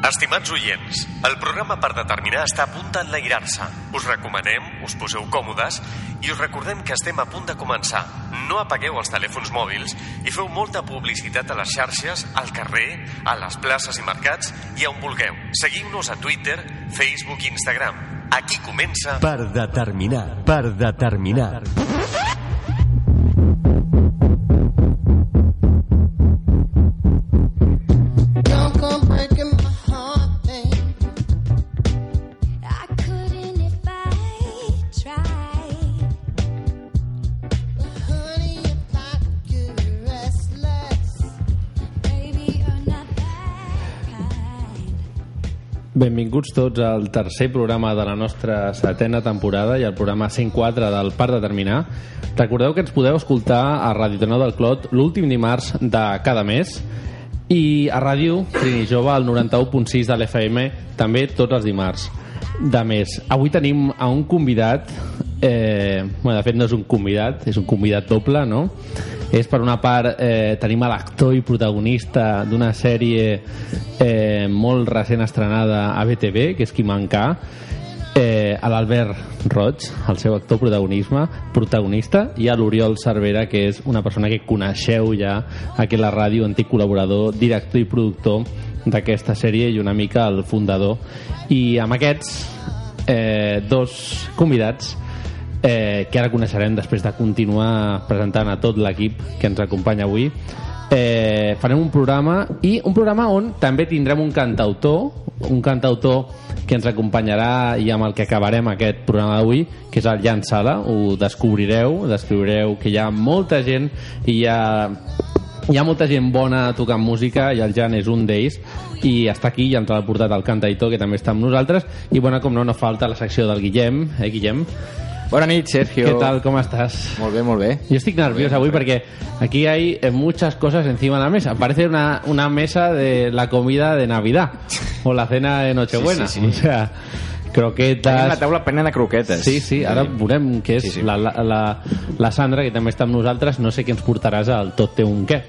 Estimats oients, el programa per determinar està a punt d'enlairar-se. Us recomanem, us poseu còmodes i us recordem que estem a punt de començar. No apagueu els telèfons mòbils i feu molta publicitat a les xarxes, al carrer, a les places i mercats i on vulgueu. Seguiu-nos a Twitter, Facebook i Instagram. Aquí comença... Per determinar, per determinar. Don't Benvinguts tots al tercer programa de la nostra setena temporada i al programa 104 del Parc de Terminar. Recordeu que ens podeu escoltar a Ràdio Tenor del Clot l'últim dimarts de cada mes i a Ràdio Trini Jove al 91.6 de l'FM també tots els dimarts de mes. Avui tenim a un convidat eh, bueno, de fet no és un convidat és un convidat doble, no? És per una part eh, tenim l'actor i protagonista d'una sèrie eh, molt recent estrenada a BTV que és Qui Mancà eh, l'Albert Roig, el seu actor protagonisme, protagonista, i a l'Oriol Cervera, que és una persona que coneixeu ja aquí a la ràdio, antic col·laborador, director i productor d'aquesta sèrie i una mica el fundador. I amb aquests eh, dos convidats eh, que ara coneixerem després de continuar presentant a tot l'equip que ens acompanya avui. Eh, farem un programa i un programa on també tindrem un cantautor un cantautor que ens acompanyarà i amb el que acabarem aquest programa d'avui que és el Jan Sala, ho descobrireu descobrireu que hi ha molta gent i hi ha hi ha molta gent bona tocant música i el Jan és un d'ells i està aquí i ens l'ha portat el cantaitor que també està amb nosaltres. I bueno, com no, no falta la secció del Guillem. Eh Guillem? Bona nit, Sergio. ¿Qué tal? ¿Cómo estás? Molt bé, molt bé. Yo estoy nervioso hoy porque aquí hay eh, muchas cosas encima de la mesa. Parece una, una mesa de la comida de Navidad o la cena de Nochebuena. Sí, sí, sí. O sea, croquetas... Tenim la taula plena de croquetes. Sí, sí, ara veurem què és Sí, sí. La, la, la, la Sandra, que també està amb nosaltres. No sé què ens portaràs al tot té un què.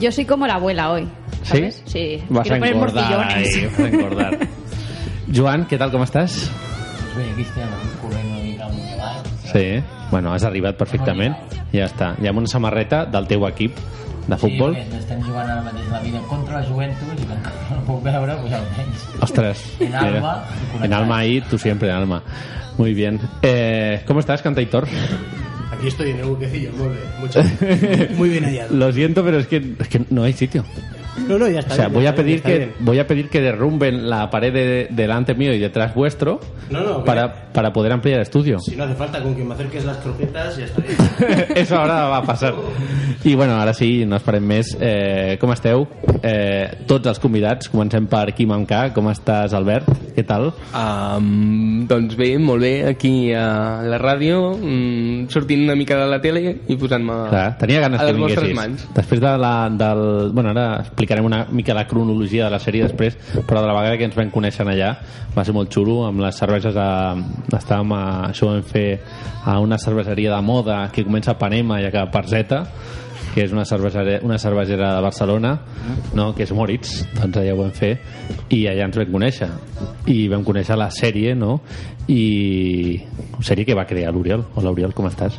Yo soy como la abuela hoy. ¿sabes? Sí. Vas Quiero a poner engordar ahí, vas a engordar. Joan, què tal, com estàs? Bé, aquí estem corrent Sí, bueno, has arribat perfectament. Ja està. Hi ha una samarreta del teu equip de futbol. Sí, estem jugant ara mateix la vida contra la Juventus i com que no el puc veure, pues almenys. En alma. En alma ahí, tú siempre en alma. Muy bien. Eh, ¿Cómo estás, cantaitor? Aquí estoy en el buquecillo, muy bien, mucho. Muy bien hallado. Lo siento, pero es que, es que no hay sitio. No, no, ya está. O sea, bien, voy a pedir bien, que voy a pedir que derrumben la pared de- delante mío y detrás vuestro No, no, para, para poder ampliar el estudio. Si no hace falta con que me acerques las croquetas, ya está bien. Eso ahora va a passar. I bueno, ara sí, no esperem més. Eh, com esteu? Eh, tots els convidats. Comencem per Quim Amcà. Com estàs, Albert? Què tal? Um, doncs bé, molt bé, aquí a la ràdio, um, sortint una mica de la tele i posant-me Clar, tenia ganes a que les vostres vinguessis. mans. Després de la, del... Bueno, ara explicarem una mica la cronologia de la sèrie després, però de la vegada que ens vam conèixer allà va ser molt xulo, amb les cerveses a... estàvem a... això ho vam fer a una cerveseria de moda que comença a Panema i acaba a Parzeta que és una cervesera, una cervesera de Barcelona no? que és Moritz doncs allà ho vam fer i allà ens vam conèixer i vam conèixer la sèrie no? i sèrie que va crear l'Oriol Hola Oriol, com estàs?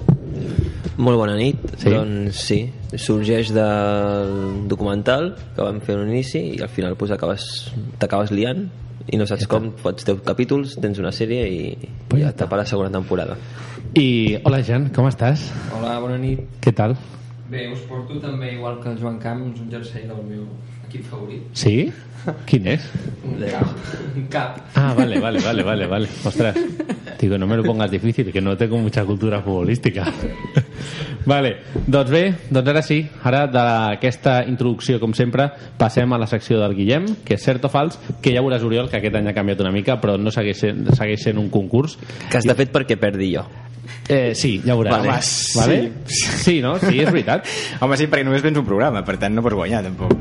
Molt bona nit. Sí? Doncs sí, sorgeix del documental que vam fer un inici i al final pues, acabes t'acabes liant i no saps com, fots 10 capítols, tens una sèrie i Pues ja ja està per la segona temporada. I hola Jan, com estàs? Hola, bona nit. Què tal? Bé, us porto també, igual que el Joan Camps, un jersei del meu equip favorit. Sí? Quin és? Cap. Ah, vale, vale, vale, vale, vale. Ostras, digo, no me lo pongas difícil, que no tengo mucha cultura futbolística. vale, doncs bé, doncs ara sí, ara d'aquesta introducció, com sempre, passem a la secció del Guillem, que és cert o fals, que ja veuràs, Oriol, que aquest any ha canviat una mica, però no segueix sent, segueix sent un concurs. Que està fet perquè perdi jo. Eh, sí, ja ho veuràs. Vale. Vale? Sí, no? Sí, és veritat. Home, sí, perquè només vens un programa, per tant no pots guanyar, tampoc.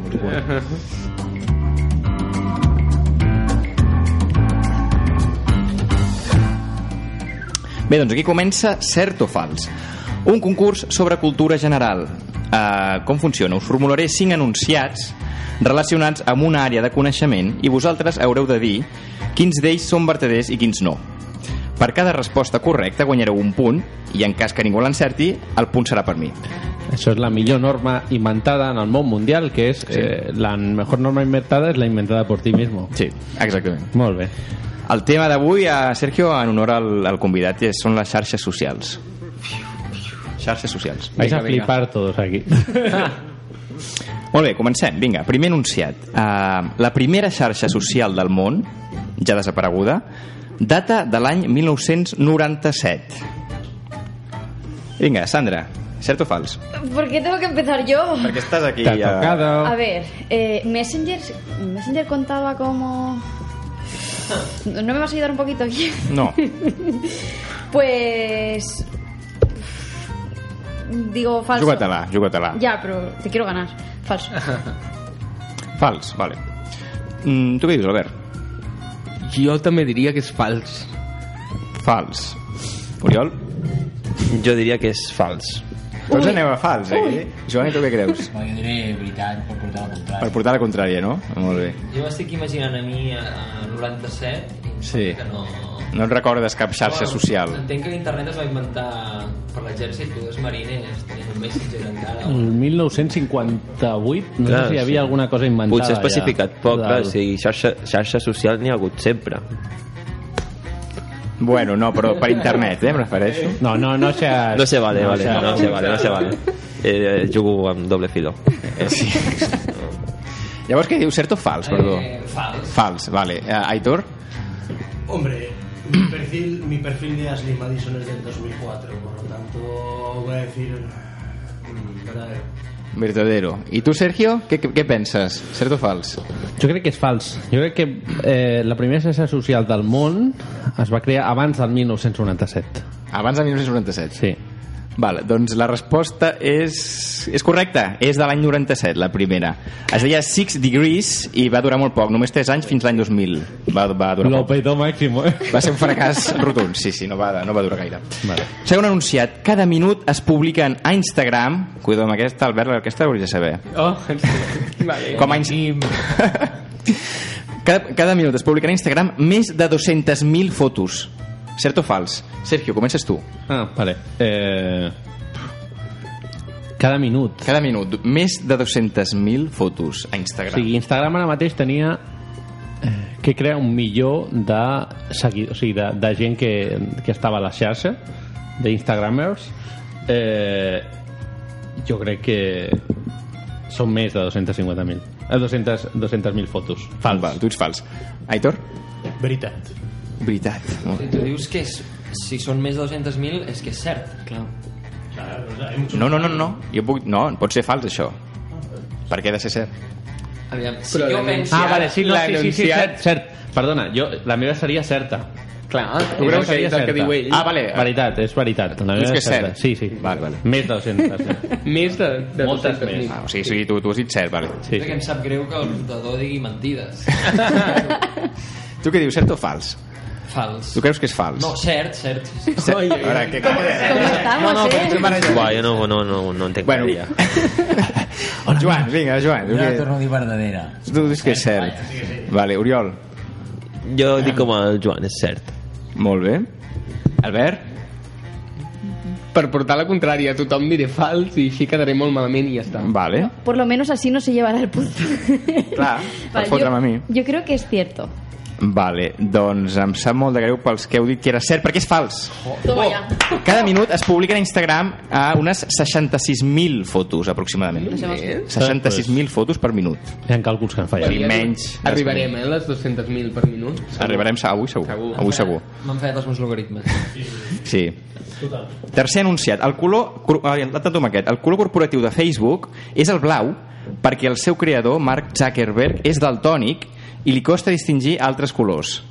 Bé, doncs aquí comença Cert o Fals, un concurs sobre cultura general. Uh, com funciona? Us formularé cinc enunciats relacionats amb una àrea de coneixement i vosaltres haureu de dir quins d'ells són vertaders i quins no. Per cada resposta correcta guanyareu un punt i en cas que ningú l'encerti, el punt serà per mi. Això és la millor norma inventada en el món mundial, que és eh, la mejor norma inventada és la inventada por ti mismo. Sí, exactament. Molt bé. El tema d'avui, a Sergio, en honor al, al convidat, és- són les xarxes socials. Xarxes socials. Vais a flipar todos aquí. Molt bé, comencem. Vinga, primer enunciat. Uh, la primera xarxa social del món, ja desapareguda, data de l'any 1997. Vinga, Sandra, cert o fals? ¿Por qué tengo que empezar yo? Perquè estàs aquí... T'ha tocado. A ver, eh, Messenger, Messenger contaba como... ¿No me vas a ayudar un poquito aquí? No. Pues... Digo falso. Juga-te-la, juga-te-la. Ya, pero te quiero ganar. Falso. Fals, vale. Mm, tu què dius, Albert? Jo també diria que és fals. Fals. Oriol? Jo diria que és fals. Tots anem a fals, eh? Joan, tu què creus? No, jo diré veritat per portar la contrària. Per portar la contrària, no? Molt bé. Jo m'estic imaginant a mi a, a 97 i Sí. que no... No et recordes cap xarxa Bueno, social. Entenc que l'internet es va inventar per l'exèrcit, tu dos marines tenien un messenger encara. El 1958, no Clar, sé si hi havia sí. alguna cosa inventada. Potser especificat ja, poc, clar, del- o sigui, xarxa, xarxa social n'hi ha hagut sempre. Bueno, no, però per internet, eh, em refereixo. No, no, no se... No se vale, vale, no se vale, no se vale. Eh, jugo amb doble filo. Eh, sí. Llavors què diu, cert o fals, perdó? Eh, fals. Fals, vale. Uh, Aitor? Hombre, mi perfil, mi perfil de Ashley Madison es del 2004, por lo tanto voy a decir mm, verdadero. Verdadero. I tu, Sergio, què, què, què penses? Cert o fals? Jo crec que és fals. Jo crec que eh, la primera xarxa social del món es va crear abans del 1997. Abans del 1997? Sí. Vale, doncs la resposta és, és correcta. És de l'any 97, la primera. Es deia Six Degrees i va durar molt poc, només 3 anys fins l'any 2000. Va, va durar Lo petó máximo. eh? Va ser un fracàs rotund, sí, sí, no va, no va durar gaire. Vale. Segon anunciat, cada minut es publiquen a Instagram, cuidado amb aquesta, Albert, aquesta hauries de saber. Oh, vale. Com a Inst... cada, cada minut es publiquen a Instagram més de 200.000 fotos. Cert o fals? Sergio, comences tu. Ah, vale. Eh... Cada minut. Cada minut, més de 200.000 fotos a O Instagram. sigui, Instagram ara mateix tenia eh, que crea un milió de seguidors, o sigui, de, de gent que, que estava a la xarxa d'Instagramers eh, jo crec que són més de 250.000 eh, 200 200.000 fotos fals. Val, tu ets fals. Aitor? Veritat. Veritat. Si tu dius que és, si són més de 200.000 és que és cert. Clar. No, no, no, no. Jo puc... No, pot ser fals, això. Per què ha de ser cert? Aviam, si Però jo penso... Ah, vale, sí, no, sí, sí, sí, cert, cert. Perdona, jo, la meva seria certa. Clar, La tu creus que és el que diu ell? Ah, vale. Veritat, és veritat. La meva que és cert? Sí, sí. Vale, vale. Més de 200. Sí. Més de, de Moltes 200.000. més. Ah, o sigui, sí, tu, tu has dit cert, vale. Sí, que sí. em sap greu que el portador digui mentides. Tu què dius, cert o fals? Fals. Tu creus que és fals? No, cert, cert. Cert. A veure, què... Com... ¿Cómo estamos, No, no, eh? però tu Buah, jo no, no, no, no entenc Bueno. bueno. Joan, vinga, Joan. Jo la torno a dir verdadera. tu dius que és cert. Vale, Oriol. Jo dic com el Joan, és cert. Molt bé. Albert? Per portar la contrària a tothom diré fals i així quedaré molt malament i ja està. Vale. Por lo menos así no se llevará el punto. Clar, per Vale, fotre'm yo, a mi. yo creo que es cierto. Vale, doncs em sap molt de greu pels que heu dit que era cert, perquè és fals. Toma ja. Cada minut es publiquen a Instagram a unes 66.000 fotos, aproximadament. No sé més. 66.000 fotos per minut. Hi ha càlculs que han fallat. Sí, menys. Arribarem, eh, a les 200.000 per minut. Arribarem sa- avui segur. Segur. Avui segur. M'han fet els meus logaritmes. Sí. Tercer anunciat. El color, aquest. El color corporatiu de Facebook és el blau perquè el seu creador, Mark Zuckerberg, és daltònic i li costa distingir altres colors.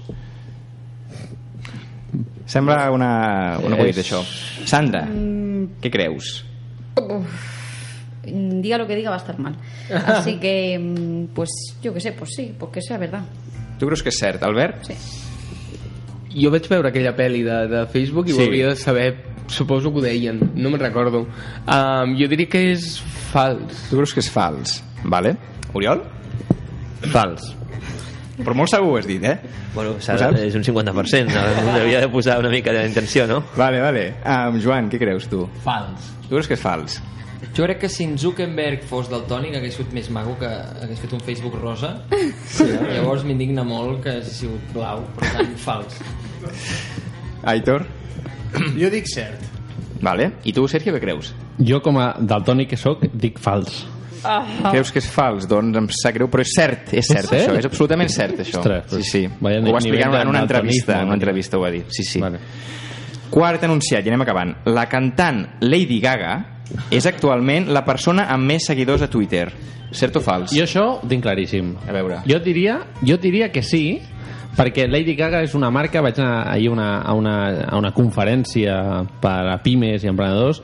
Sembla una, una acudit, És- això. Sandra, Mm, què creus? diga lo que diga va a estar mal. Así que, mm, pues yo que sé, pues sí, pues que sea verdad. Tu creus que és cert, Albert? Sí. Jo vaig veure aquella pel·li de, de Facebook i Sí. sí. de saber, suposo que ho deien, no me'n recordo. Um, jo diria que és fals. Tu creus que és fals? Vale. Oriol? Fals. Però molt segur ho has dit, eh? Bueno, és un 50%. no? Hauria de posar una mica d'intenció, no? Vale, vale. Um, Joan, què creus tu? Fals. Tu creus que és fals? Jo crec que si en Zuckerberg fos daltònic hagués sigut més maco que hagués fet un Facebook rosa. Llavors m'indigna molt que hagi sigut blau, per tant, fals. Aitor? Jo dic cert. Vale. I tu, Sergio, què creus? Jo, com a daltònic que sóc, dic fals. Ah. Creus que és fals? Doncs em sap greu, però és cert, és cert, cert? això, és absolutament cert, això. Ostres, sí, sí. ho va explicar en una, entrevista, en una daltonisme, entrevista ho va dir, sí, sí. Vale. Quart anunciat, i anem acabant. La cantant Lady Gaga és actualment la persona amb més seguidors a Twitter. Cert o fals? Jo això ho tinc claríssim. A veure. Jo diria, jo diria que sí, perquè Lady Gaga és una marca, vaig anar ahir una, a una, a una conferència per a pimes i emprenedors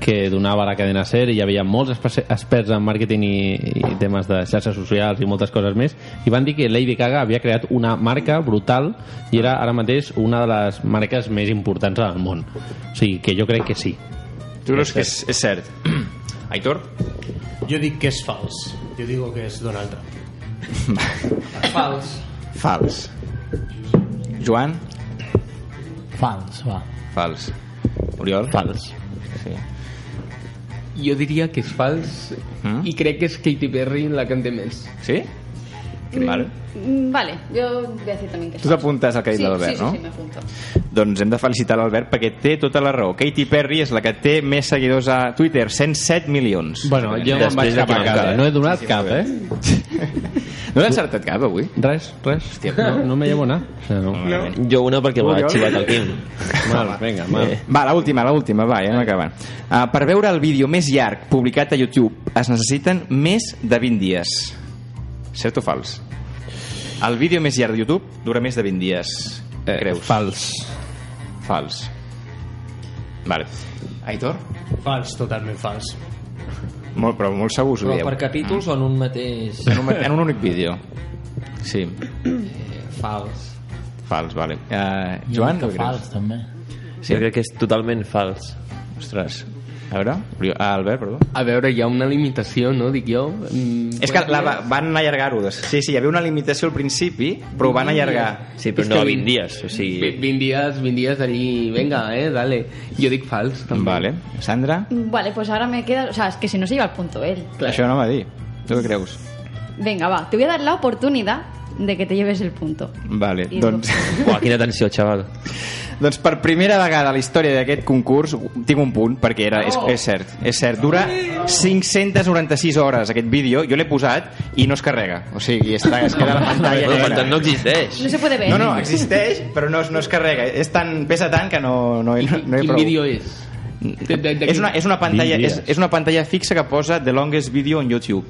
que donava la cadena SER i hi havia molts experts en màrqueting i, i temes de xarxes socials i moltes coses més i van dir que Lady Gaga havia creat una marca brutal i era ara mateix una de les marques més importants del món o sigui que jo crec que sí Tu creus que és, és cert? Aitor? Jo dic que és fals. Jo digo que és Donald Trump. Fals. Fals. Joan? Fals, va. Fals. Oriol? Fals. Sí. Jo diria que és fals Mm? i crec que és Katy Perry la que en té més. Sí? Vale. Mm, Vale, yo voy a decir también que Tu t'apuntes al que ha dit sí, l'Albert, sí, sí, no? Sí, me apunto. Doncs hem de felicitar l'Albert perquè té tota la raó. Katy Perry és la que té més seguidors a Twitter, 107 milions. Bueno, jo me'n vaig cap a casa. No he donat cap, eh? No l'he encertat cap, avui? Res, res. Hòstia, no, no me llevo. O sea, no. no. Jo una perquè m'ha xivat el Quim. Mal, vinga, mal. Eh, Va, l'última, l'última, va, ja anem acabant. Uh, per veure el vídeo més llarg publicat a YouTube es necessiten més de 20 dies. Cert o fals? El vídeo més llarg de YouTube dura més de 20 dies. Eh, creus? Fals. Fals. Vale. Aitor? Fals, totalment fals. Molt, però molt segur ho Però dieu. per capítols o en un mateix... En un, en un únic vídeo. Sí. Eh, fals. Fals, vale. Uh, Jo Joan, què creus? fals, també. Sí. Jo crec que és totalment fals. Ostres. A veure, ah, Albert, perdó. A veure, hi ha una limitació, no? Dic jo. Mm, És que la, va- van allargar-ho. des- Sí, sí, hi havia una limitació al principi, però ho van allargar. Sí, però És no que a vint- 20 dies. O sigui, 20 dies, 20 dies allí, venga, eh, dale. Jo dic fals, també. Vale. Sandra? Vale, pues ahora me queda... O sea, es que si no se lleva el punto él. Això no va dir. Tu què creus? Venga, va, te voy a dar la oportunidad de que te lleves el punto. Vale, I doncs... Uah, quina tensió, xaval. doncs per primera vegada a la història d'aquest concurs tinc un punt, perquè era, és, és cert, és cert. Dura 596 hores aquest vídeo, jo l'he posat i no es carrega. O sigui, està, es queda a la pantalla. Negra. tant, no existeix. No se puede ver. No, no, existeix, però no, es- no es carrega. És tan, pesa tant que no, no, no, no hi ha Quin prou. vídeo és? De, de, de, És una, és, una pantalla, és, és una pantalla fixa que posa The Longest Video on YouTube.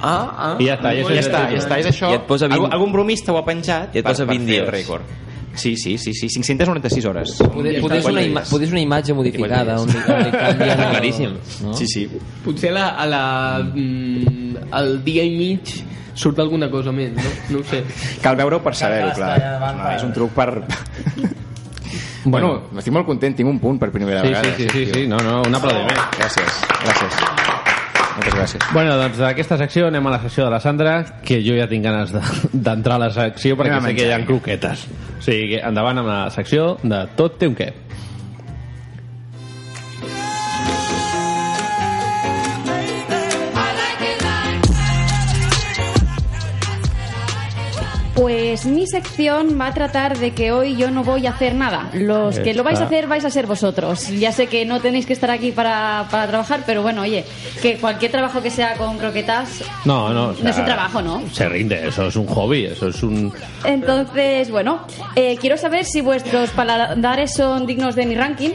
Ah, ah. I ja està, Ja és està, ja està, és això. I et posa 20 Algú, algun bromista ho ha penjat I et posa per, 20 per fer el rècord. Sí, sí, sí, sí, 596 hores. Poder, poder, és una, ima poder és una imatge modificada on li, on li canvien... el- Claríssim. No? Sí, sí. Potser a la, a la, mm, al dia i mig surt alguna cosa més, no? No ho sé. Cal veure-ho per saber-ho, clar. davant No, és un truc per... Bueno, estic molt content, tinc un punt per primera Sí, vegada. sí, sí, sí, sí, no, no, un aplaudiment. Gràcies, gràcies. Moltes gràcies. Bueno, doncs d'aquesta secció anem a la secció de la Sandra, que jo ja tinc ganes de- d'entrar a la secció perquè sé que hi ha croquetes. O sigui, que endavant amb la secció de Tot té un què. Pues mi sección va a tratar de que hoy yo no voy a hacer nada. Los que lo vais a hacer vais a ser vosotros. Ya sé que no tenéis que estar aquí para, para trabajar, pero bueno, oye, que cualquier trabajo que sea con croquetas No, no. o no es sea, un trabajo, ¿no? Se rinde, eso es un hobby, eso es un... Entonces, bueno, eh, quiero saber si vuestros paladares son dignos de mi ranking.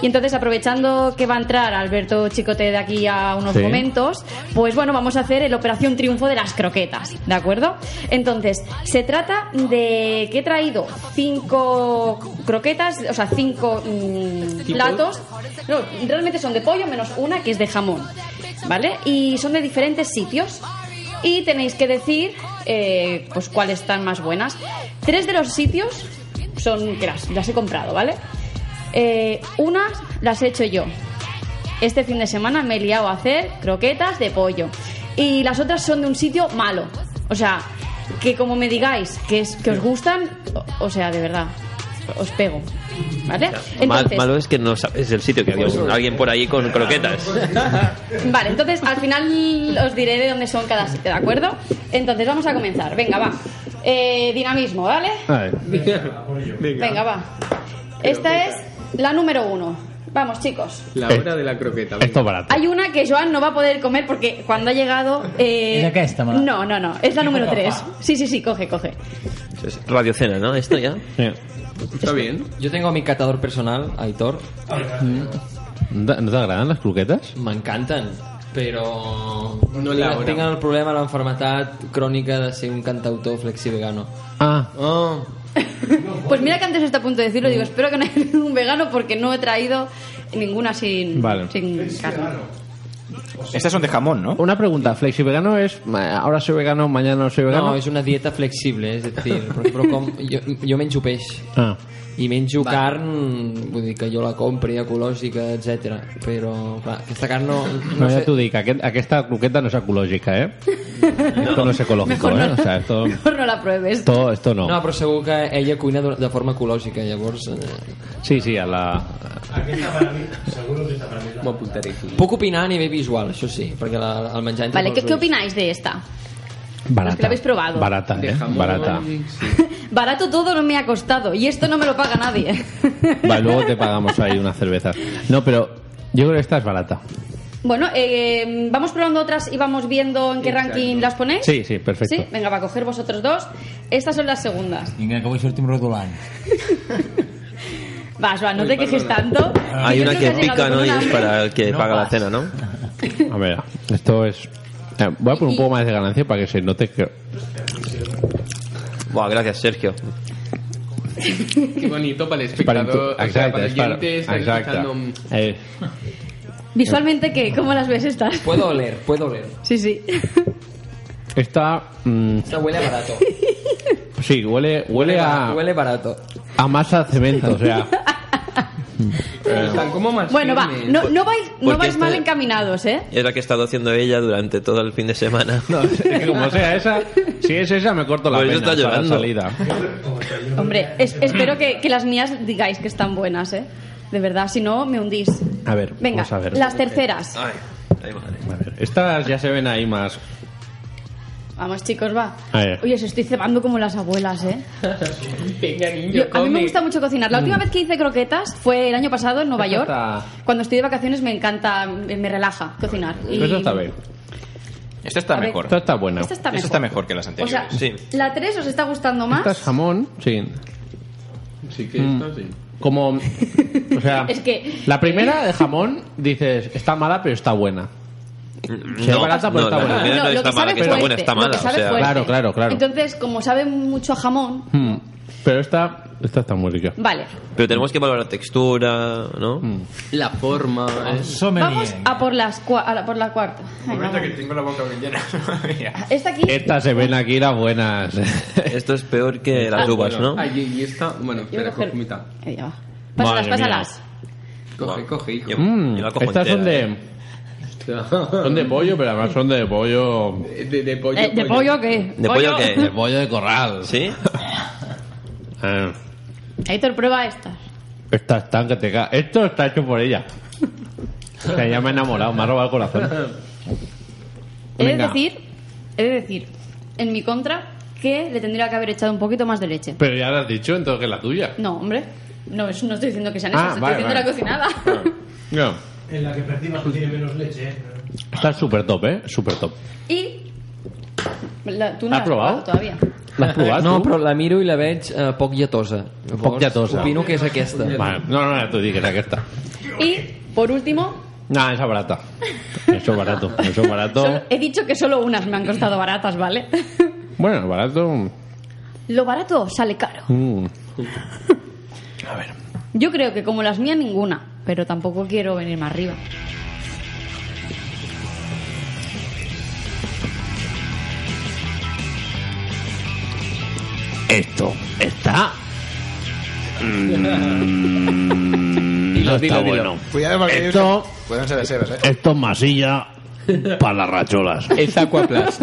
Y entonces, aprovechando que va a entrar Alberto Chicote de aquí a unos Sí. momentos, pues bueno, vamos a hacer el Operación Triunfo de las croquetas, ¿de acuerdo? Entonces, se trata de que he traído cinco croquetas, o sea, cinco mm, platos. No, realmente son de pollo menos una que es de jamón, ¿vale? Y son de diferentes sitios y tenéis que decir eh, pues cuáles están más buenas. Tres de los sitios son que las, las he comprado, ¿vale? Eh, unas las he hecho yo. Este fin de semana me he liado a hacer croquetas de pollo. Y las otras son de un sitio malo. O sea, que como me digáis que, es, que os gustan, o, o sea, de verdad, os pego. ¿Vale? Mal- Entonces, malo es que no sabes el sitio, que había alguien por ahí con croquetas. Vale, entonces al final os diré de dónde son cada sitio, ¿de acuerdo? Entonces vamos a comenzar. Venga, va. Eh, dinamismo, ¿vale? Venga, va. Esta es la número uno. Vamos, chicos. La hora de la croqueta. Esto es barato. Hay una que Joan no va a poder comer porque cuando ha llegado... Eh... ¿Es aquesta, Mala? No, no, no. Es la número tres. Sí, sí, sí, coge, coge. Es radiocena, ¿no? Esto ya. Está bien. Yo tengo mi catador personal, Aitor. ¿No te- no te agradan las croquetes? M'encanten, però... No la tinc el problema, l'enfermetat crònica de ser un cantautor flexi-vegano. Ah. Oh. Pues mira que antes está a punto de decirlo, digo, espero que no haya un vegano porque no he traído ninguna sin, Vale. sin carne. Estas son de jamón, ¿no? Una pregunta, ¿flexi vegano es ahora soy vegano, mañana no soy vegano? No, és una dieta flexible, dir, però, però com, jo, jo menjo peix Ah. I menjo carn, vull dir que jo la compri ecològica, etc. Però, clar, aquesta carn no... No, no ya sé, tú di que aquest- aquesta croqueta no es ecológica, ¿eh? Esto no es ecológico, Mejor ¿eh? no. O sea, esto, Mejor no la pruebes. esto, esto no. No, però segur que ella cuina de, forma ecològica, llavors... Eh, Sí, sí, a la... Aquesta per a mi, seguro que mí. M'ho apuntaré aquí. puc opinar a nivell visual, això sí, perquè la, el menjar entre Vale, ¿qué, ¿qué ulls- opináis de Barata. que la habéis probado. Barata, De ¿eh? jamón, Barata. sí. Barato todo no me ha costado y esto no me lo paga nadie. Vale, luego te pagamos ahí unas cervezas. No, pero yo creo que esta es barata. bueno, eh, vamos probando otras y vamos viendo en qué Exacto. ranking las ponéis. Sí, sí, perfecto. Sí, venga, va a coger vosotros dos. Estas son las segundas. Vinga, que avui sortim rodolant. Vas, va, no Uy, te quejes tanto. Hay una que pica, ¿no? Y es para el que No paga la cena, ¿no? A ver, esto es... eh, voy a poner un poco más de ganancia para que se note que... Buah, gracias, Sergio. Qué bonito para el para espectador. o sea, para el es para... oyente está Exacto. escuchando... Eh, Visualmente, ¿qué? ¿Cómo las ves estas? Puedo oler, puedo oler. Sí, sí. esta... mm, Esta huele a barato. sí, huele, huele a, Huele barato. a masa cemento, o sea... Están como más Bueno, va, no, no vais, no vais este- mal encaminados, ¿eh? Es la que ha estado haciendo ella durante todo el fin de semana. No, es que como sea esa, si es esa me corto la Pues pena está para la llorando. salida. Hombre, es- espero que, que las mías digáis que están buenas, ¿eh? De verdad, si no, me hundís. A ver, Venga, vamos a ver. las terceras. Ay, ay, madre. A ver, Estas ya se ven ahí más... Vamos, chicos, va. Oye, os estoy cebando como las abuelas, ¿eh? Venga, niño, Yo- a mí me come. gusta mucho cocinar. La última vez que hice croquetas fue el año pasado en Nueva Eso York. está- Cuando estoy de vacaciones me encanta, me me relaja cocinar. Y- Eso está bien. Esta está A ver. mejor. Esta está buena. Esta está Esta mejor. está mejor que las O anteriores. sea, Sí. la 3 os está gustando más. Esta es jamón, sí. Sí que Mm. esto sí. Como... O sea... Es que- La primera de jamón, dices, está mala pero está buena. Si es barata, pues está la buena. no, lo está que mala, sabe que está buena, fuerte, está lo mala. que O sea, fuerte. Claro, claro, claro. Entonces, como sabe mucho a jamón, Hmm. Pero esta, esta está muy rica. vale. pero tenemos que valorar textura, ¿no? Mm. La forma. es- Vamos a por, las cua- a la, por la cuarta. Venga, vamos. tengo la boca bien llena. Esta aquí, Estas se ven aquí las buenas. Esto es peor que las uvas, ¿no? Ay, y esta... Bueno, Yo espera, coge mitad. Ahí va. Pásalas, Madre mía. pásalas. Coge, coge, hijo. Yo- Mm, yo la cojo estas son entera, de, ¿eh? Son de pollo, pero además son de pollo... De, de pollo, Eh, ¿De pollo qué? ¿De pollo De qué? pollo de corral. ¿Sí? Ah, Héctor, prueba estas. estas están que te ca- Esto está hecho por ella. O sea, ya me ha enamorado, me ha robado el corazón. He de decir, he de decir, en mi contra, que le tendría que haber echado un poquito más de leche. Pero ya lo has dicho, entonces que es la tuya. No, hombre. No, no estoy diciendo que sean Ah, esas, vale, estoy diciendo vale. la cocinada. No. En la que percibas que tiene menos leche. ¿eh? Está súper top, ¿eh? Súper top. Y... La, tu no Has provat? todavía. L'has provat, No, tu? però la miro i la veig eh, poc lletosa. Poc lletosa. Opino que és aquesta. Vale. No, no, no, t'ho dic, és aquesta. Y, por último, No, esa barata. Eso barato. Eso barato. solo- he dicho que solo unas me han costado baratas, ¿vale? Bueno, barato. Lo barato sale caro. mm. Yo creo que como las mías ninguna, pero tampoco quiero venir más arriba. Esto está. Mm, no está dilo. bueno. Cuidado Esto, ser eh? esto es masilla para las racholas. És Aquaplast.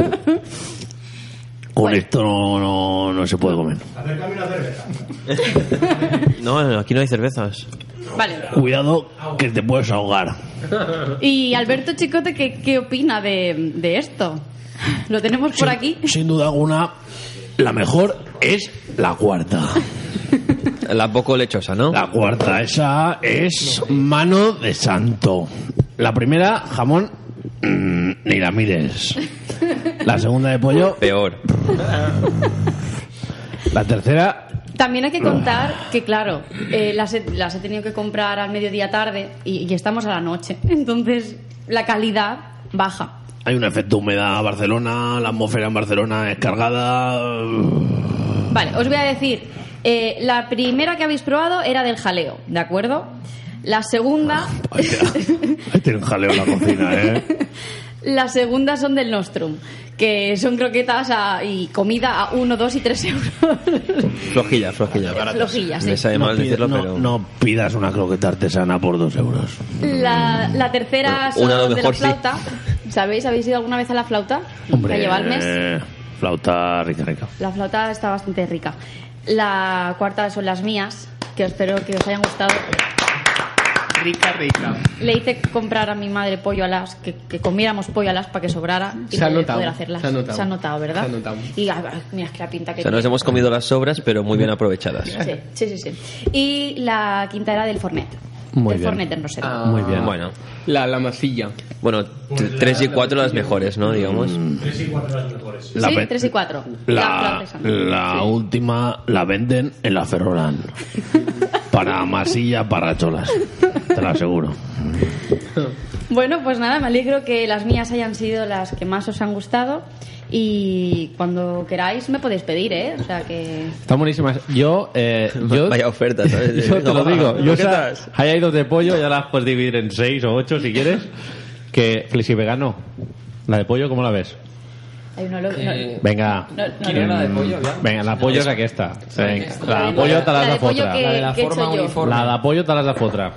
Con esto no, no, no se puede comer. Acércame una cerveza. No, aquí no hay cervezas. Vale. Cuidado que te puedes ahogar. Y Alberto Chicote, ¿qué, qué opina de, de esto? Lo tenemos por aquí. Sin duda alguna, la mejor es la cuarta. La poco lechosa, ¿no? La cuarta, esa es mano de santo. La primera, jamón, mm, ni la mires. La segunda de pollo, Peor. la tercera, También hay que contar que, claro, eh, las, he, las he tenido que comprar al mediodía tarde y, y estamos a la noche. Entonces, la calidad baja. hay un efecto humedad a Barcelona, la atmósfera en Barcelona es cargada. Vale, os voy a decir, eh, la primera que habéis probado era del jaleo, ¿de acuerdo? La segunda, Ahí tiene un jaleo en la cocina, ¿eh? la segunda son del Nostrum, que son croquetas a- y comida a 1, 2 y 3 euros. Flojilla, flojilla. Flojillas, sí. Me sabe mal pide- decirlo, no- pero... no pidas una croqueta artesana por dos euros. La, la tercera son Una a de mejor la sí. flauta. ¿Sabéis? ¿Habéis ido alguna vez a la flauta? La lleva al mes. eh, flauta rica, rica. La flauta está bastante rica. La cuarta son las mías, que espero que os hayan gustado. Rica, rica. Le hice comprar a mi madre pollo alas, que, que comiéramos pollo alas para que sobrara y Se ha poder, notado, poder hacerlas. se ha notado. ¿verdad? Se ha notado. Y ah, mira, es que la pinta que O sea, nos tiene. hemos comido las sobras, pero muy bien aprovechadas. Sí, sí, sí, sí. Y la quinta era del Fornet. Muy del bien. Fornet en Rosetta. Ah. Muy bien. Bueno, La, la masilla. bueno, t- tres y cuatro las mejores, ¿no? Digamos. Tres y cuatro las mejores. La sí, pe- tres y cuatro. La, flauta esa. la última la venden en la Ferrolan. para masilla, para racholas. Te lo aseguro. Bueno, pues nada, me alegro que las mías hayan sido las que más os han gustado. Y cuando queráis me podéis pedir, ¿eh? O sea que... Están buenísimas. Yo, eh, yo, Vaya oferta, ¿sabes? yo te lo digo. Yo hay dos de pollo, ya las puedes dividir en seis o ocho si quieres. Que flexi vegano. La de pollo, ¿cómo la ves? Hay no- Eh, Venga. no- no- la de pollo, ja? Venga, la pollo és aquesta. Venga, la de La pollo te La de la yo. uniforme. La de pollo te l'has de fotre. O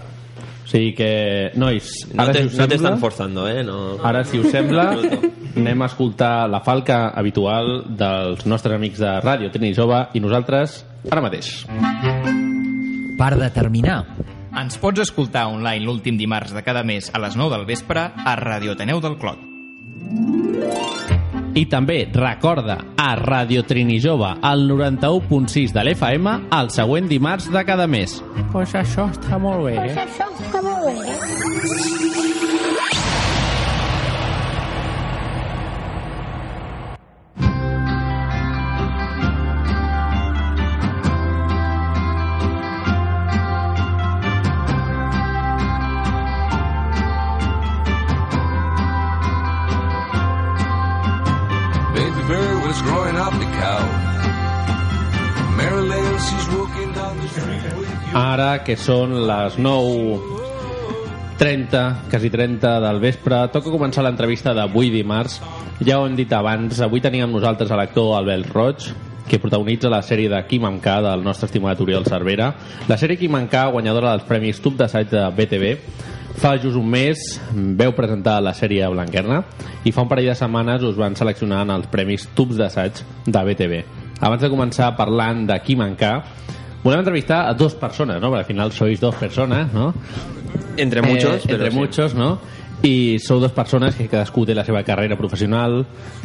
sigui que, nois, No ara te, si us no te sembla, están forzando, ¿eh? No. ara si us sembla, anem a escoltar la falca habitual dels nostres amics de Ràdio Trini Jove i nosaltres ara mateix. Per determinar. Ens pots escoltar online l'últim dimarts de cada mes a les 9 del vespre a Radio Ateneu del Clot. I també recorda a Ràdio Trini Jove al 91.6 de l'FM el següent dimarts de cada mes. Pues això està molt bé, eh? això està molt bé. Baby Ara que són les 9.30, quasi 30 del vespre, toca començar l'entrevista d'avui dimarts. Ja ho hem dit abans, avui teníem amb nosaltres l'actor Albert Roig, que protagonitza la sèrie de en K del nostre estimat Oriol Cervera. La sèrie en K, guanyadora dels Premis Tub d'Assaig de BTV, fa just un mes veu presentar la sèrie Blanquerna i fa un parell de setmanes us van seleccionar en els Premis Tubs d'Assaig de BTV. Abans de començar parlant de en K, volem entrevistar a dos persones, ¿no? Porque al final sois dos personas, ¿no? Entre muchos, Eh, pero entre sí. muchos, ¿no? i sou dues persones que cadascú té la seva carrera professional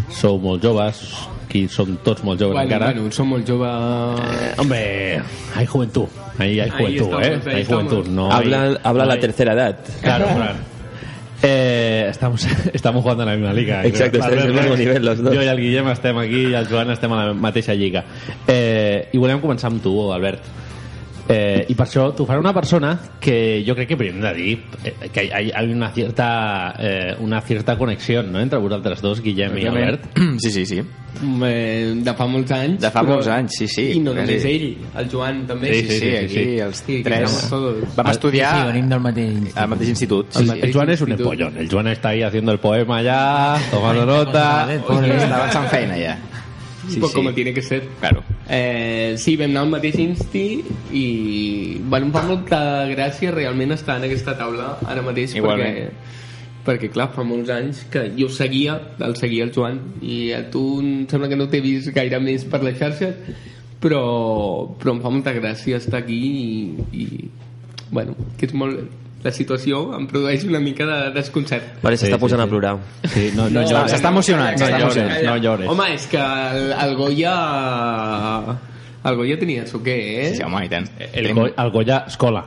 sou molt joves aquí som tots molt joves Bueno, encara bueno, som molt jove... Eh, hombre, hay juventud ahí hay juventud, ¿eh? ahí hay juventud no habla hay- habla no la hay- tercera edad. Claro, claro. Eh, estamos, estamos jugando a la misma liga. Exacto, estem al res, mismo nivel los dos. Jo i el Guillem estem aquí i el Joan estem a la mateixa lliga. Eh, I volem començar amb tu, Albert. Eh, I per això t'ho farà una persona que jo crec que primer hem de dir eh, que hi ha, hi ha una cierta, eh, una cierta connexió no? entre vosaltres dos, Guillem i Albert. Sí, sí, sí. Eh, de fa molts anys. De fa però- molts anys, sí, sí. I no només Sí. ell, el Joan també. Sí, sí, sí, aquí els Sí, tres vam estudiar Sí, venim del mateix institut. al mateix institut. El, Sí, el Joan és un empollón. El Joan està ahí haciendo el poema ya, tomando nota. Està avançant feina ja. Sí, pues como tiene que ser. Claro. Eh, sí, vam anar al mateix insti i bueno, em fa molta gràcia realment estar en aquesta taula ara mateix Igualment. perquè, perquè clar, fa molts anys que jo seguia, el seguia el Joan i a tu em sembla que no t'he vist gaire més per les xarxes però, però em fa molta gràcia estar aquí i, i bueno, que és molt la situació em produeix una mica de desconcert Vale, s'està posant a plorar. Sí, no, no, No, llores. s'està emocionant, No llores, no llores. Home, és que el, el Goya... El Goya tenia su què, eh? Sí, home, i tant. El, Go- el Goya Escola.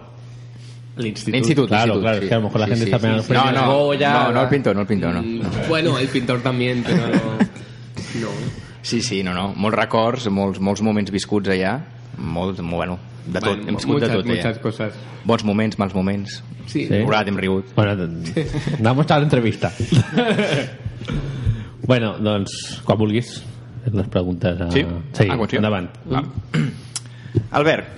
L'institut. L'institut, Claro, claro. sí. Es que a lo mejor la Sí, gente sí, está sí, pegando sí. No, premios no, Goya. no, no el pintor, no el pintor, no. Mm, Bueno, el pintor també, però... No. Sí, sí, no, no. Molts records, molts, molts moments viscuts allà. Molt, molt bueno, de tot. Bueno, hem viscut de tot allà. muchas cosas. Bons moments, mals moments. Sí. Hem plorat, hem rigut. Bueno, anamos a la entrevista. bueno, doncs, quan vulguis, les preguntes... A... Sí? sí Ah, sí. endavant. Va. Albert,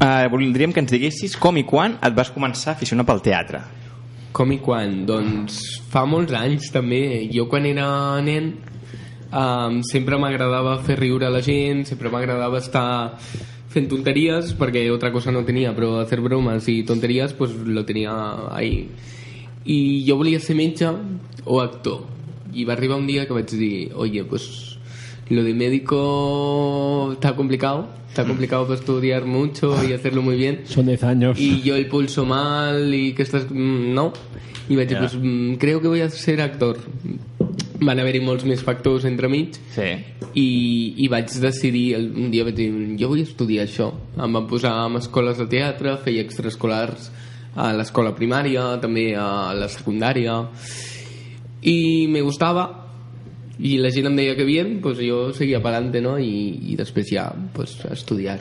eh, voldríem que ens diguessis com i quan et vas començar a aficionar pel teatre. Com i quan? Doncs fa molts anys també. Jo quan era nen um, sempre m'agradava fer riure a la gent, sempre m'agradava estar fent tonteries, perquè otra cosa no tenia, però hacer bromas i tonteries pues lo tenia ahí. I jo volia ser metge o actor. I va arribar un dia que vaig dir, oye, pues lo de médico está complicado, está complicado para estudiar mucho y hacerlo muy bien. Son 10 años. Y yo el pulso mal y que estás... mm, No. I vaig Ja. pues, mm, creo que voy a ser actor. Van haver-hi molts més factors entremig sí. i, i vaig decidir, un dia vaig dir, jo vull estudiar això. Em van posar en escoles de teatre, feia extraescolars a l'escola primària, també a la secundària, i me gustava, i la gent em deia que bien, pues jo seguia per adelante, no? I, i després ja, pues, a estudiar.